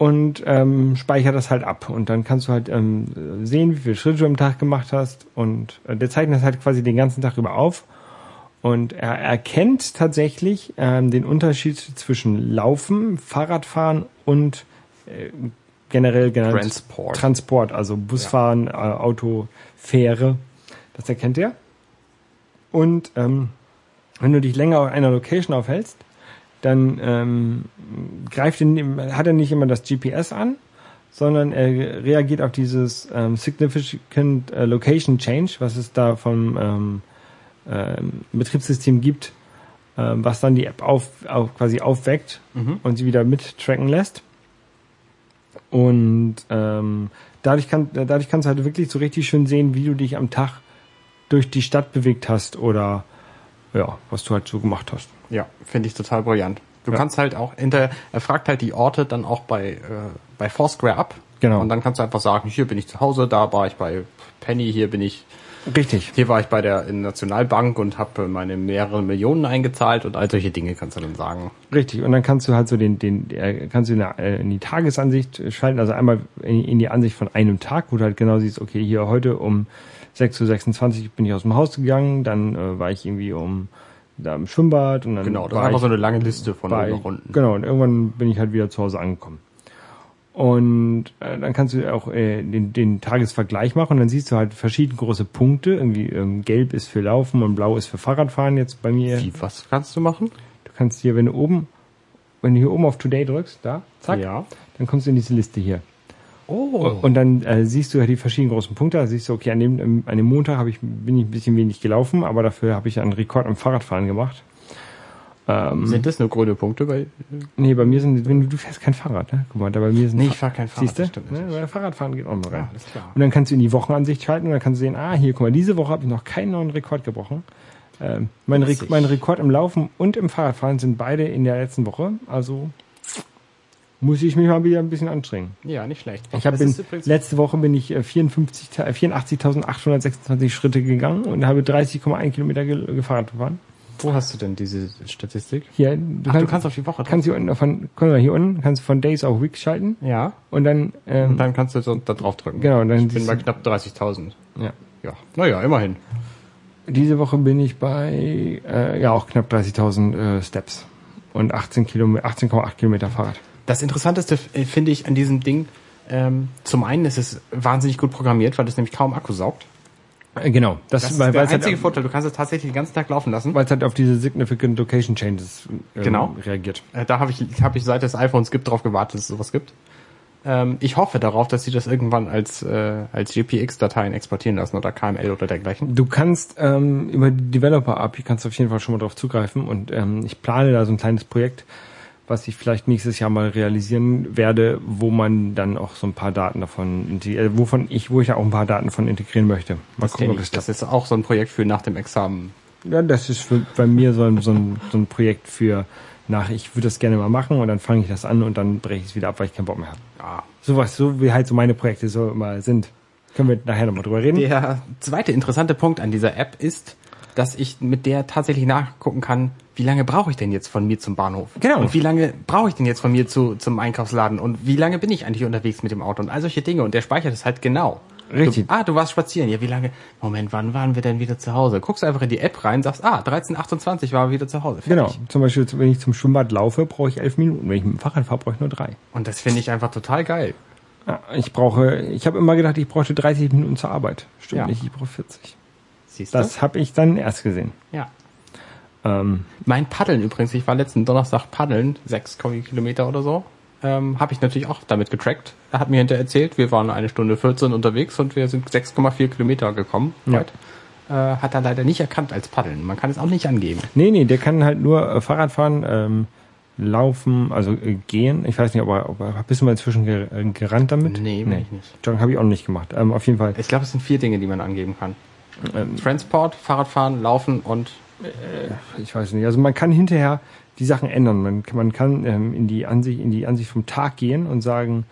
und ähm, speichert das halt ab. Und dann kannst du halt ähm, sehen, wie viele Schritte du am Tag gemacht hast. Und äh, der zeichnet das halt quasi den ganzen Tag über auf. Und er erkennt tatsächlich ähm, den Unterschied zwischen Laufen, Fahrradfahren und äh, generell genannt Transport. Transport, also Busfahren, äh, Auto, Fähre. Das erkennt er. Und ähm, wenn du dich länger auf einer Location aufhältst, dann ähm, greift ihn, hat er nicht immer das GPS an, sondern er reagiert auf dieses ähm, Significant äh, Location Change, was es da vom ähm, ähm, Betriebssystem gibt, ähm, was dann die App auf, auf quasi aufweckt und sie wieder mittracken lässt. Und ähm, dadurch, kann, dadurch kannst du halt wirklich so richtig schön sehen, wie du dich am Tag durch die Stadt bewegt hast oder ja, was du halt so gemacht hast. Ja, finde ich total brillant. Du Ja. kannst halt auch hinter, er fragt halt die Orte dann auch bei, äh, bei Foursquare ab. Genau. Und dann kannst du einfach sagen, hier bin ich zu Hause, da war ich bei Penny, hier bin ich, Richtig. hier war ich bei der Nationalbank und habe meine mehrere Millionen eingezahlt und all solche Dinge kannst du dann sagen. Richtig. Und dann kannst du halt so den, den, kannst du äh, in die Tagesansicht schalten, also einmal in, in die Ansicht von einem Tag, wo du halt genau siehst, okay, hier heute um 6.26 Uhr bin ich aus dem Haus gegangen, dann äh, war ich irgendwie um da im Schwimmbad und dann Genau, das war einfach so eine lange Liste von oben nach unten. Genau, und irgendwann bin ich halt wieder zu Hause angekommen. Und äh, dann kannst du auch äh, den, den Tagesvergleich machen und dann siehst du halt verschiedene große Punkte. Irgendwie ähm, gelb ist für Laufen und blau ist für Fahrradfahren jetzt bei mir. Wie, was kannst du machen? Du kannst hier, wenn du oben, wenn du hier oben auf Today drückst, da, zack, Ja. dann kommst du in diese Liste hier. Oh. Und dann äh, siehst du ja die verschiedenen großen Punkte. Da siehst du, okay, an dem, ähm, an dem Montag hab ich, bin ich ein bisschen wenig gelaufen, aber dafür habe ich einen Rekord am Fahrradfahren gemacht. Ähm, Sind das nur grüne Punkte? Weil, nee, bei mir sind, wenn du, du fährst kein Fahrrad, ne? Guck mal, da bei mir sind. Nee, ich fahr kein Fahrrad, Siehst du? stimmt Ne? Fahrradfahren geht auch noch rein. Ja. Und dann kannst du in die Wochenansicht schalten und dann kannst du sehen, ah, hier, guck mal, diese Woche habe ich noch keinen neuen Rekord gebrochen. Ähm, mein, Re mein Rekord im Laufen und im Fahrradfahren sind beide in der letzten Woche. Also muss ich mich mal wieder ein bisschen anstrengen. ja, nicht schlecht. Ich habe letzte Woche bin ich äh, 54 ta- äh, 84.826 Schritte gegangen und habe 30,1 Kilometer ge gefahren gefahren. Wo hast du denn diese Statistik? Hier, du, Ach, du kannst auf die Woche kannst hier unten von, mal, hier unten kannst du von Days auf Weeks schalten Ja. und dann, ähm, Und dann kannst du so da drauf drücken. Genau, dann ich bin bei knapp 30.000. ja. Ja. Naja, immerhin. Diese Woche bin ich bei äh, ja auch knapp 30.000 äh, Steps und 18 Kilometer, 18,8 Kilometer Fahrrad. Das Interessanteste äh, finde ich an diesem Ding, ähm, zum einen ist es wahnsinnig gut programmiert, weil es nämlich kaum Akku saugt. Äh, genau, das, Das ist weil der es einzige halt, Vorteil. Du kannst es tatsächlich den ganzen Tag laufen lassen. weil es halt auf diese significant location changes ähm, Genau. reagiert. Äh, da habe ich, hab ich seit es iPhones gibt drauf gewartet, dass es sowas gibt. Ähm, ich hoffe darauf, dass sie das irgendwann als, äh, als JPX-Dateien exportieren lassen oder KML oder dergleichen. Du kannst ähm, über die Developer API kannst du auf jeden Fall schon mal drauf zugreifen und ähm, ich plane da so ein kleines Projekt, was ich vielleicht nächstes Jahr mal realisieren werde, wo man dann auch so ein paar Daten davon, äh, wovon ich, wo ich da auch ein paar Daten von integrieren möchte. Mal Das, gucken, ob das klappt. ist auch so ein Projekt für nach dem Examen. Ja, das ist für, bei mir so ein, so, ein, so ein Projekt für nach, ich würde das gerne mal machen und dann fange ich das an und dann breche ich es wieder ab, weil ich keinen Bock mehr habe. Ja. Sowas, so wie halt so meine Projekte so immer sind. Können wir nachher nochmal drüber reden? Der zweite interessante Punkt an dieser App ist, dass ich mit der tatsächlich nachgucken kann, wie lange brauche ich denn jetzt von mir zum Bahnhof? Genau. Und wie lange brauche ich denn jetzt von mir zu, zum Einkaufsladen? Und wie lange bin ich eigentlich unterwegs mit dem Auto? Und all solche Dinge. Und der speichert es halt genau. Richtig. Du, ah, du warst spazieren. Ja, wie lange? Moment, wann waren wir denn wieder zu Hause? Guckst einfach in die App rein, sagst, ah, 13.28 waren wir wieder zu Hause. Genau. Fertig. Zum Beispiel, wenn ich zum Schwimmbad laufe, brauche ich elf Minuten. Wenn ich mit dem Fahrrad fahre, brauche ich nur drei. Und das finde ich einfach total geil. Ja, Ich brauche, ich habe immer gedacht, ich bräuchte 30 Minuten zur Arbeit. Stimmt Ja. nicht, ich brauche 40. Siehst du? Das habe ich dann erst gesehen. ja. Ähm, Mein Paddeln übrigens, ich war letzten Donnerstag paddeln, sechs Kilometer oder so, ähm, habe ich natürlich auch damit getrackt. Er hat mir hinterher erzählt, wir waren eine Stunde 14 unterwegs und wir sind 6,4 Kilometer gekommen. Ja. Weit. Äh, hat er leider nicht erkannt als Paddeln. Man kann es auch nicht angeben. nee, nee, der kann halt nur äh, Fahrrad fahren, ähm, laufen, also äh, gehen. Ich weiß nicht, ob er, ob er bist du mal inzwischen ge, äh, gerannt damit? Nee, bin ich nicht. Joggen habe ich auch noch nicht gemacht. Ähm, auf jeden Fall. Ich glaube, es sind vier Dinge, die man angeben kann. Ähm, Transport, Fahrradfahren, Laufen und ich weiß nicht. Also man kann hinterher die Sachen ändern. Man, kann- man kann ähm, in die Ansicht, in die Ansicht vom Tag gehen und sagen,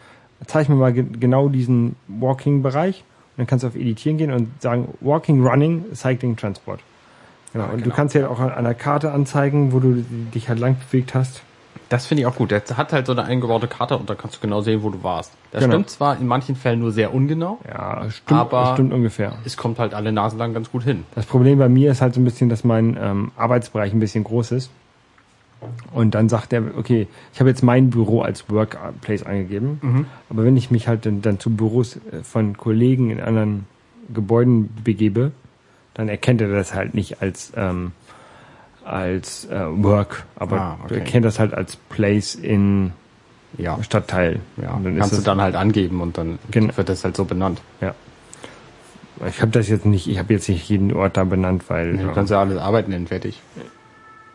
zeig mir mal ge genau diesen Walking-Bereich. Und dann kannst du auf Editieren gehen und sagen Walking, Running, Cycling, Transport. Genau. Ah, und du genau. kannst ja auch an einer Karte anzeigen, wo du dich halt lang bewegt hast. Das finde ich auch gut. Der hat halt so eine eingebaute Karte und da kannst du genau sehen, wo du warst. Das Genau. stimmt zwar in manchen Fällen nur sehr ungenau, Ja, stimmt, Aber- stimmt ungefähr. es kommt halt alle Nasen lang ganz gut hin. Das Problem bei mir ist halt so ein bisschen, dass mein ähm, Arbeitsbereich ein bisschen groß ist. Und dann sagt er, okay, ich habe jetzt mein Büro als Workplace eingegeben, aber wenn ich mich halt dann, dann zu Büros äh, von Kollegen in anderen Gebäuden begebe, dann erkennt er das halt nicht als ähm, als äh, Work, aber Ah, okay. er kennt das halt als Place in Ja. Stadtteil. Ja, kannst du dann halt angeben und dann Genau. wird das halt so benannt. ja. Ich habe das jetzt nicht, ich habe jetzt nicht jeden Ort da benannt, weil Du kannst ja alles Arbeit nennen, fertig.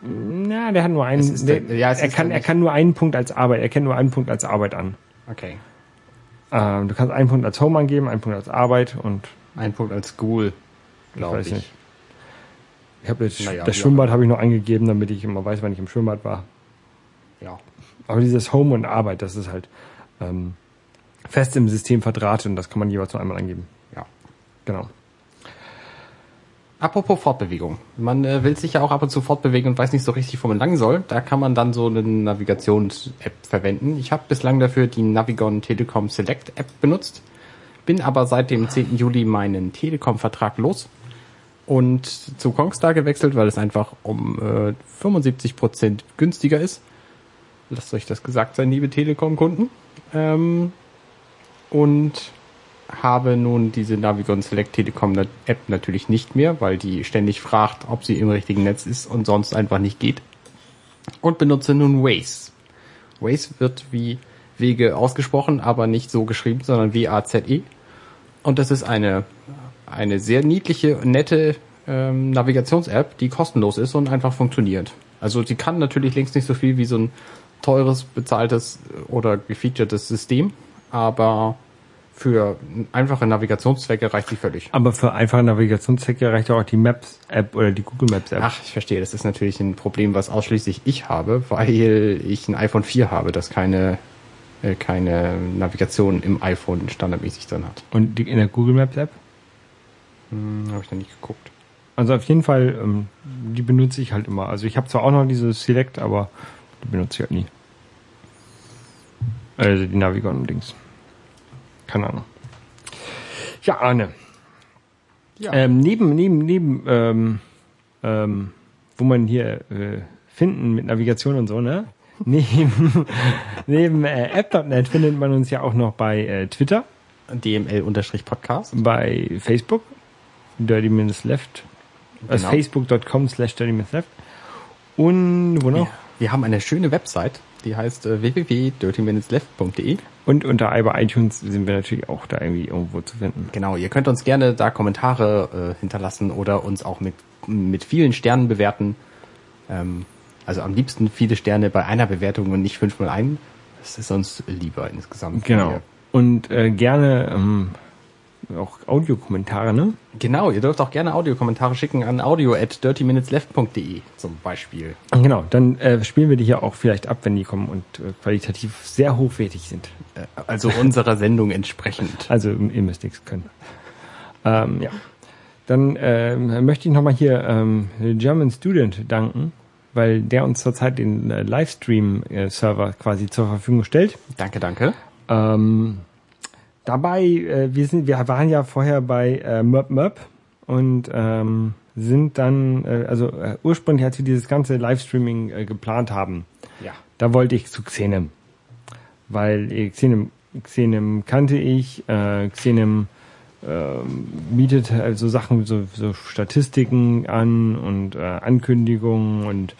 Na, der hat nur einen. Der, der- ja, er kann, er kann nur einen Punkt als Arbeit. Er kennt nur einen Punkt als Arbeit an. Okay. Ähm, du kannst einen Punkt als Home angeben, einen Punkt als Arbeit und Ein Punkt als School, ich glaube weiß ich. nicht. Ich habe jetzt Naja, das Schwimmbad habe ich noch angegeben, damit ich immer weiß, wann ich im Schwimmbad war. Ja. Aber dieses Home und Arbeit, das ist halt ähm, fest im System verdrahtet und das kann man jeweils nur einmal angeben. ja. Genau. Apropos Fortbewegung. Man äh, will sich ja auch ab und zu fortbewegen und weiß nicht so richtig, wo man lang soll. Da kann man dann so eine Navigations-App verwenden. Ich habe bislang dafür die Navigon Telekom Select App benutzt, bin aber seit dem 10. Juli meinen Telekom-Vertrag los und zu Kongstar gewechselt, weil es einfach um äh, 75% günstiger ist. Lasst euch das gesagt sein, liebe Telekom-Kunden. Ähm, und habe nun diese Navigon Select Telekom App natürlich nicht mehr, weil die ständig fragt, ob sie im richtigen Netz ist und sonst einfach nicht geht. Und benutze nun Waze. Waze wird wie Wege ausgesprochen, aber nicht so geschrieben, sondern W-A-Z-E. Und das ist eine, eine sehr niedliche, nette ähm, Navigations-App, die kostenlos ist und einfach funktioniert. Also sie kann natürlich längst nicht so viel wie so ein teures, bezahltes oder gefeaturetes System, aber für einfache Navigationszwecke reicht sie völlig. Aber für einfache Navigationszwecke reicht auch die Maps-App oder die Google Maps-App. Ach, ich verstehe. Das ist natürlich ein Problem, was ausschließlich ich habe, weil ich ein iPhone 4 habe, das keine, äh, keine Navigation im iPhone standardmäßig drin hat. Und die, in der Google Maps-App? Hm, habe ich noch nicht geguckt. Also auf jeden Fall, ähm, die benutze ich halt immer. Also ich habe zwar auch noch diese Select, aber die benutze ich halt nie. Also die Navigon-Dings. Keine Ahnung. Ja, Arne. Ja. Ähm, neben, neben, neben, ähm, ähm, wo man hier äh, finden mit Navigation und so, ne? Neben, neben äh, app.net findet man uns ja auch noch bei äh, Twitter, DML-Podcast. bei Facebook, Dirty Minutes Left, also Genau. facebook.com slash Dirty Minutes Left und wo noch? Ja. Wir haben eine schöne Website, die heißt äh, www.dirtyminutesleft.de. Und unter bei iTunes sind wir natürlich auch da irgendwie irgendwo zu finden. Genau, ihr könnt uns gerne da Kommentare äh, hinterlassen oder uns auch mit, mit vielen Sternen bewerten. Ähm, also am liebsten viele Sterne bei einer Bewertung und nicht fünfmal ein. Das ist uns lieber insgesamt. Genau. Und äh, gerne ähm, auch Audiokommentare, ne? Genau, ihr dürft auch gerne Audiokommentare schicken an audio at dirtyminutesleft.de zum Beispiel. Genau, dann äh, spielen wir die hier auch vielleicht ab, wenn die kommen und äh, qualitativ sehr hochwertig sind. Äh, Also unserer Sendung entsprechend. Also ihr müsst nichts können. Ähm, ja. Dann ähm, möchte ich nochmal hier ähm, German Student danken, weil der uns zurzeit den äh, Livestream-Server quasi zur Verfügung stellt. Danke, danke. Ähm, dabei, äh, wir sind, wir waren ja vorher bei äh, Möp Möp und ähm, sind dann, äh, also äh, ursprünglich, als wir dieses ganze Livestreaming äh, geplant haben, Ja. da wollte ich zu Xenem. Weil äh, Xenem, Xenem kannte ich, äh, Xenem ähm, bietet also Sachen, so, so Statistiken an und äh, Ankündigungen und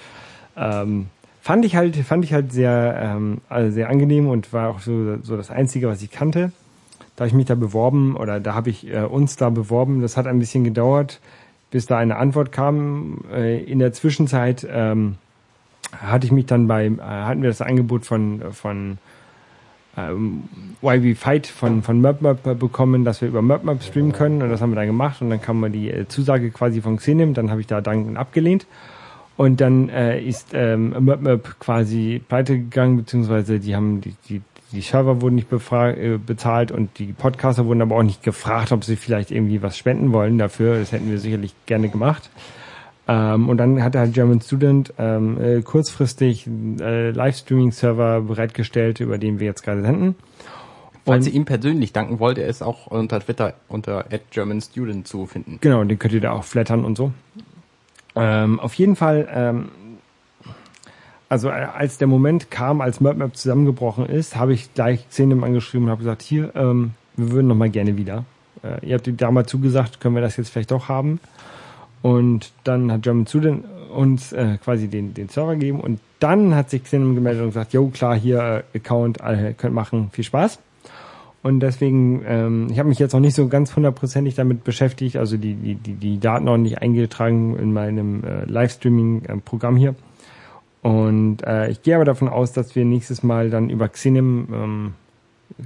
ähm, fand ich halt, fand ich halt sehr, ähm, also sehr angenehm und war auch so, so das Einzige, was ich kannte. Da habe ich mich da beworben oder da habe ich äh, uns da beworben. Das hat ein bisschen gedauert, bis da eine Antwort kam. Äh, in der Zwischenzeit ähm, hatte ich mich dann bei, äh, hatten wir das Angebot von, von ähm, YB Fight von, von MurpMurp bekommen, dass wir über MurpMurp streamen können und das haben wir dann gemacht und dann kam mal die äh, Zusage quasi von Xenim, dann habe ich da dankend abgelehnt und dann äh, ist ähm, MurpMurp quasi pleite gegangen, beziehungsweise die haben die, die, die Server wurden nicht äh, bezahlt und die Podcaster wurden aber auch nicht gefragt, ob sie vielleicht irgendwie was spenden wollen dafür. Das hätten wir sicherlich gerne gemacht. Ähm, und dann hat halt German Student ähm, äh, kurzfristig einen äh, Livestreaming-Server bereitgestellt, über den wir jetzt gerade senden. Falls ihr ihm persönlich danken wollt, er ist auch unter Twitter unter @germanstudent zu finden. Genau, den könnt ihr da auch flattern und so. Ähm, auf jeden Fall, ähm, also äh, als der Moment kam, als MurpMap zusammengebrochen ist, habe ich gleich Xenem angeschrieben und habe gesagt, hier, ähm, wir würden noch mal gerne wieder. Äh, ihr habt da mal zugesagt, können wir das jetzt vielleicht doch haben. Und dann hat German Student uns äh, quasi den, den Server gegeben und dann hat sich Xenem gemeldet und gesagt, jo klar, hier äh, Account, alle könnt machen, viel Spaß. Und deswegen, ähm, ich habe mich jetzt noch nicht so ganz hundertprozentig damit beschäftigt, also die, die, die, die Daten noch nicht eingetragen in meinem äh, Livestreaming-Programm hier. Und äh, ich gehe aber davon aus, dass wir nächstes Mal dann über Xenim, ähm,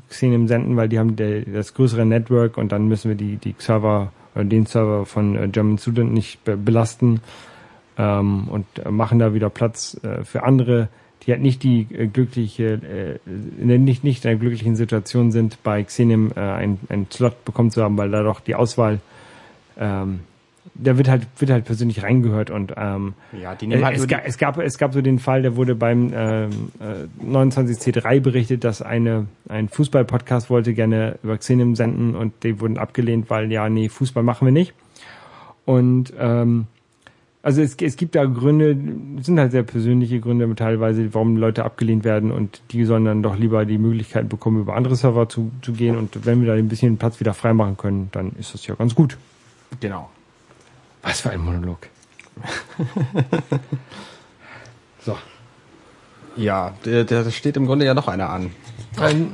Xenim senden, weil die haben der, das größere Network und dann müssen wir die, die Server oder den Server von äh, German Student nicht be belasten ähm, und äh, machen da wieder Platz äh, für andere, die halt nicht die äh, glückliche, äh, in der nicht, nicht in der glücklichen Situation sind, bei Xenim äh, ein, ein Slot bekommen zu haben, weil da doch die Auswahl ähm, der wird halt wird halt persönlich reingehört und ähm, Ja, die nehmen halt es, ga, es gab es gab so den Fall, der wurde beim ähm, äh, 29C3 berichtet, dass eine ein Fußball-Podcast wollte gerne über Xenim senden und die wurden abgelehnt, weil ja nee Fußball machen wir nicht und ähm, also es, es gibt da Gründe, es sind halt sehr persönliche Gründe teilweise, warum Leute abgelehnt werden und die sollen dann doch lieber die Möglichkeit bekommen, über andere Server zu, zu gehen und wenn wir da ein bisschen Platz wieder freimachen können, dann ist das ja ganz gut. Genau. Was für ein Monolog. so. Ja, da steht im Grunde ja noch einer an. Ähm,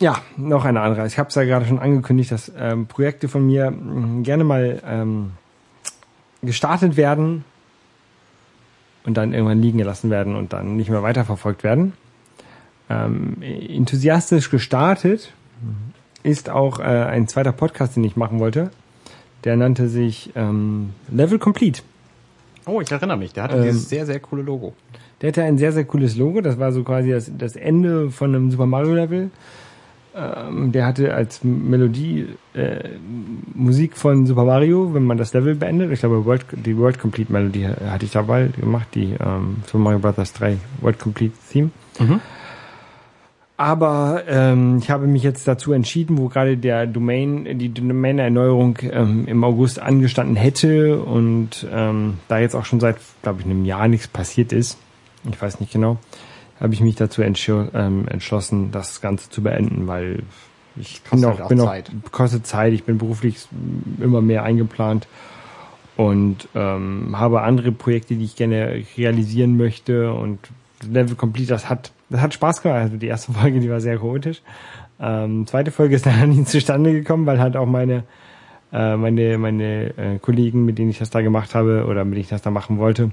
ja, noch eine andere. Ich habe es ja gerade schon angekündigt, dass ähm, Projekte von mir mh, gerne mal ähm, gestartet werden und dann irgendwann liegen gelassen werden und dann nicht mehr weiterverfolgt werden. Ähm, enthusiastisch gestartet ist auch äh, ein zweiter Podcast, den ich machen wollte. Der nannte sich ähm, Level Complete. Oh, ich erinnere mich. Der hatte Ähm, dieses sehr, sehr coole Logo. Der hatte ein sehr, sehr cooles Logo. Das war so quasi das, das Ende von einem Super Mario Level. Ähm, der hatte als Melodie äh, Musik von Super Mario, wenn man das Level beendet. Ich glaube, World, die World Complete Melodie hatte ich dabei gemacht, die ähm, Super Mario Bros. 3 World Complete Theme. Aber ähm, ich habe mich jetzt dazu entschieden, wo gerade der Domain, die Domain-Erneuerung ähm, im August angestanden hätte und ähm, da jetzt auch schon seit, glaube ich, einem Jahr nichts passiert ist, ich weiß nicht genau, habe ich mich dazu entsch- ähm, entschlossen, das Ganze zu beenden, weil ich bin Kostet auch, halt auch bin auch Zeit. kostet Zeit, ich bin beruflich immer mehr eingeplant und ähm, habe andere Projekte, die ich gerne realisieren möchte und Level Complete, das hat, das hat Spaß gemacht. Also die erste Folge, die war sehr chaotisch. Ähm, zweite Folge ist leider nie zustande gekommen, weil halt auch meine äh, meine meine äh, Kollegen, mit denen ich das da gemacht habe oder mit denen ich das da machen wollte,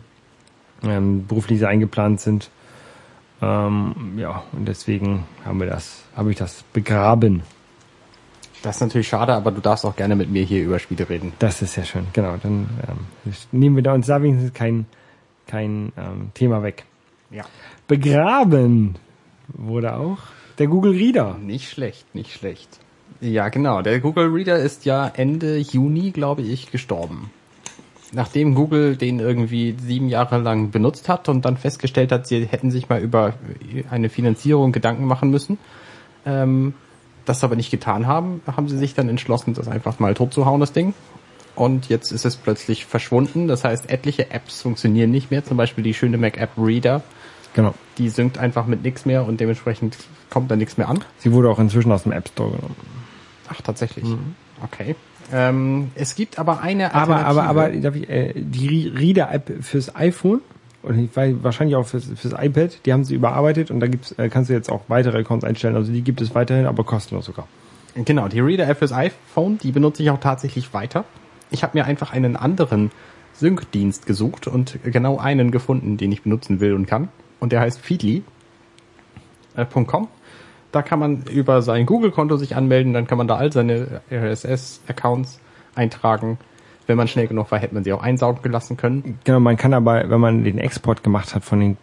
ähm, beruflich eingeplant sind. Ähm, ja, und deswegen haben wir das, habe ich das begraben. Das ist natürlich schade, aber du darfst auch gerne mit mir hier über Spiele reden. Das ist sehr schön, genau. Dann ähm, nehmen wir da uns da wenigstens kein, kein ähm, Thema weg. Ja. Begraben wurde auch der Google Reader. Nicht schlecht, nicht schlecht. Ja, genau. Der Google Reader ist ja Ende Juni, glaube ich, gestorben. Nachdem Google den irgendwie sieben Jahre lang benutzt hat und dann festgestellt hat, sie hätten sich mal über eine Finanzierung Gedanken machen müssen, ähm, das aber nicht getan haben, haben sie sich dann entschlossen, das einfach mal tot zu hauen, das Ding. Und jetzt ist es plötzlich verschwunden. Das heißt, etliche Apps funktionieren nicht mehr. Zum Beispiel die schöne Mac App Reader. Genau. Die synkt einfach mit nichts mehr und dementsprechend kommt da nichts mehr an. Sie wurde auch inzwischen aus dem App Store genommen. Ach, tatsächlich. Okay. Ähm, es gibt aber eine Aber, Alternative. aber, aber, darf ich, äh, die Re- Reader-App fürs iPhone und ich weiß, wahrscheinlich auch fürs, fürs iPad, die haben sie überarbeitet und da gibt's, äh, kannst du jetzt auch weitere Accounts einstellen. Also die gibt es weiterhin, aber kostenlos sogar. Genau, die Reader-App fürs iPhone, die benutze ich auch tatsächlich weiter. Ich habe mir einfach einen anderen Sync-Dienst gesucht und genau einen gefunden, den ich benutzen will und kann. Und der heißt feedly.com. Da kann man über sein Google-Konto sich anmelden, dann kann man da all seine RSS-Accounts eintragen. Wenn man schnell genug war, hätte man sie auch einsaugen gelassen können. Genau, man kann aber, wenn man den Export gemacht hat von den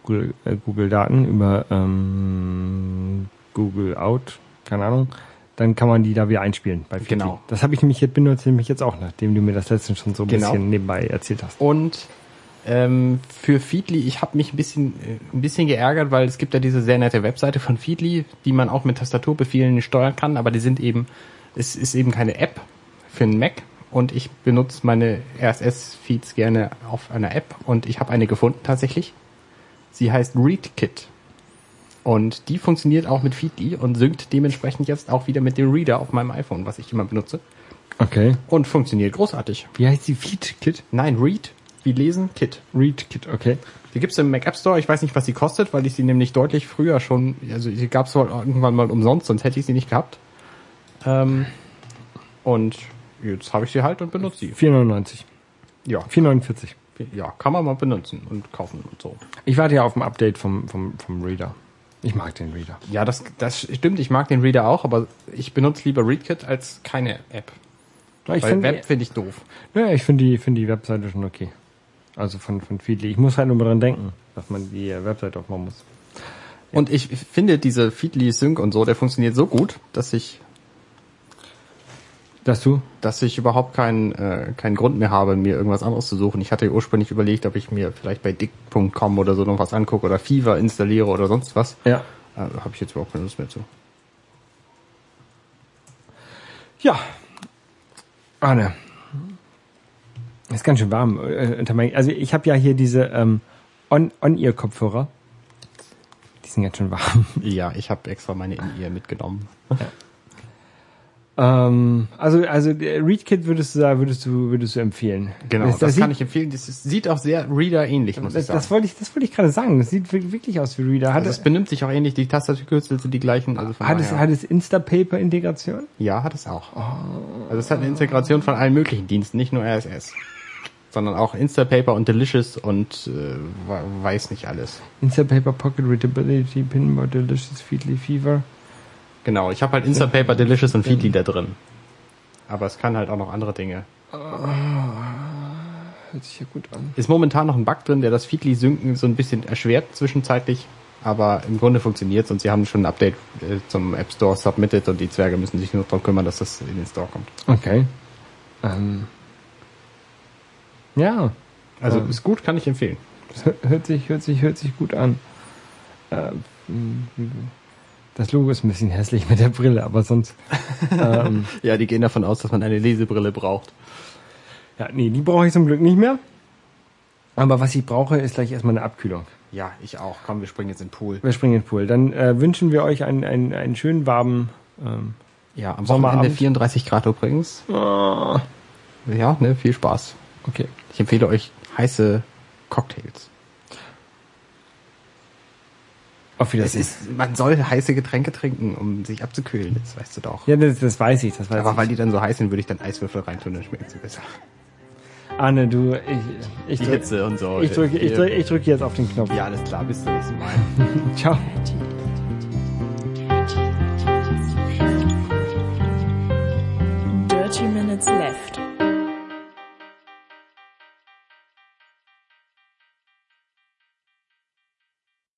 äh, Google-Daten über ähm, Google Out, keine Ahnung, dann kann man die da wieder einspielen bei Feedly. Genau. Das habe ich nämlich jetzt benutze ich nämlich jetzt auch, nachdem du mir das letztens schon so ein Genau. bisschen nebenbei erzählt hast. Und ähm, für Feedly, ich habe mich ein bisschen, äh, ein bisschen geärgert, weil es gibt ja diese sehr nette Webseite von Feedly, die man auch mit Tastaturbefehlen steuern kann, aber die sind eben, es ist eben keine App für einen Mac und ich benutze meine RSS-Feeds gerne auf einer App und ich habe eine gefunden tatsächlich. Sie heißt ReadKit. Und die funktioniert auch mit Feedly und synkt dementsprechend jetzt auch wieder mit dem Reader auf meinem iPhone, was ich immer benutze. Okay. Und funktioniert großartig. Wie heißt die Feed Kit? Nein, Read, wie lesen, Kit. Read Kit, okay. Die gibt's im Mac App Store. Ich weiß nicht, was sie kostet, weil ich sie nämlich deutlich früher schon, also sie gab's wohl irgendwann mal umsonst, sonst hätte ich sie nicht gehabt. Ähm, und jetzt habe ich sie halt und benutze sie. 4,99. Ja, 4,49. ja, kann man mal benutzen und kaufen und so. Ich warte ja auf ein Update vom, vom, vom Reader. Ich mag den Reader. Ja, das, das stimmt. Ich mag den Reader auch, aber ich benutze lieber ReadKit als keine App. Ja, ich Weil finde Web finde ich doof. ja, ich finde die, finde die Webseite schon okay. Also von, von Feedly. Ich muss halt nur mal dran denken, dass man die Webseite aufmachen muss. Und ich finde diese Feedly Sync und so, der funktioniert so gut, dass ich, Dass du? dass ich überhaupt keinen, äh, keinen Grund mehr habe, mir irgendwas anderes zu suchen. Ich hatte ursprünglich überlegt, ob ich mir vielleicht bei dick.com oder so noch was angucke oder Fever installiere oder sonst was. Ja. Äh, habe ich jetzt überhaupt keine Lust mehr zu. Ja. Arne. Ist ganz schön warm. äh, unter mein- Also ich habe ja hier diese ähm, On- On-Ear-Kopfhörer. Die sind ganz schön warm. Ja, ich habe extra meine In-Ear mitgenommen. Ähm, also also der ReadKit würdest du sagen, würdest du würdest du empfehlen. Genau, das, das, kann sieht, ich empfehlen. Das sieht auch sehr Reader ähnlich, muss ich das, sagen. das wollte ich das wollte ich gerade sagen. Das sieht wir- wirklich aus wie Reader. Hat, also es benimmt sich auch ähnlich, die Tastaturkürzel sind die gleichen. Also von hat es hat es Instapaper Integration? ja, hat es auch. Also es hat eine Integration von allen möglichen Diensten, nicht nur RSS. Sondern auch Instapaper und Delicious und äh, we- weiß nicht alles. Instapaper Pocket Readability Pinboard Delicious Feedly Fever. Genau, ich habe halt Instapaper, Delicious und Feedly da drin. Aber es kann halt auch noch andere Dinge. Hört sich ja gut an. Ist momentan noch ein Bug drin, der das Feedly-Synken so ein bisschen erschwert zwischenzeitlich. Aber im Grunde funktioniert's und sie haben schon ein Update äh, zum App Store submitted und die Zwerge müssen sich nur darum kümmern, dass das in den Store kommt. Okay. Ähm. Ja, Also Ähm. ist gut, kann ich empfehlen. hört- sich, hört sich, hört sich gut an. Ähm, das Logo ist ein bisschen hässlich mit der Brille, aber sonst. ähm, Ja, die gehen davon aus, dass man eine Lesebrille braucht. ja, nee, die brauche ich zum Glück nicht mehr. Aber was ich brauche, ist gleich erstmal eine Abkühlung. Ja, ich auch. Komm, wir springen jetzt in den Pool. Wir springen in den Pool. Dann äh, wünschen wir euch einen, einen, einen schönen warmen. Ähm, Ja, am Sommerabend. Wochenende 34 Grad übrigens. oh, Ja, ne, viel Spaß. okay. Ich empfehle euch heiße Cocktails. Auf Wiedersehen. ist, man soll heiße Getränke trinken, um sich abzukühlen, das weißt du doch. ja, das, das weiß ich. Das weiß Aber ich. weil die dann so heiß sind, würde ich dann Eiswürfel reintun, dann schmeckt sie besser. Anne, du, ich, ich Die drück, Hitze und so. ich drücke, ich drücke, ich drücke jetzt auf den Knopf. Ja, alles klar, bis zum nächsten Mal. Ciao. Dirty Minutes Left.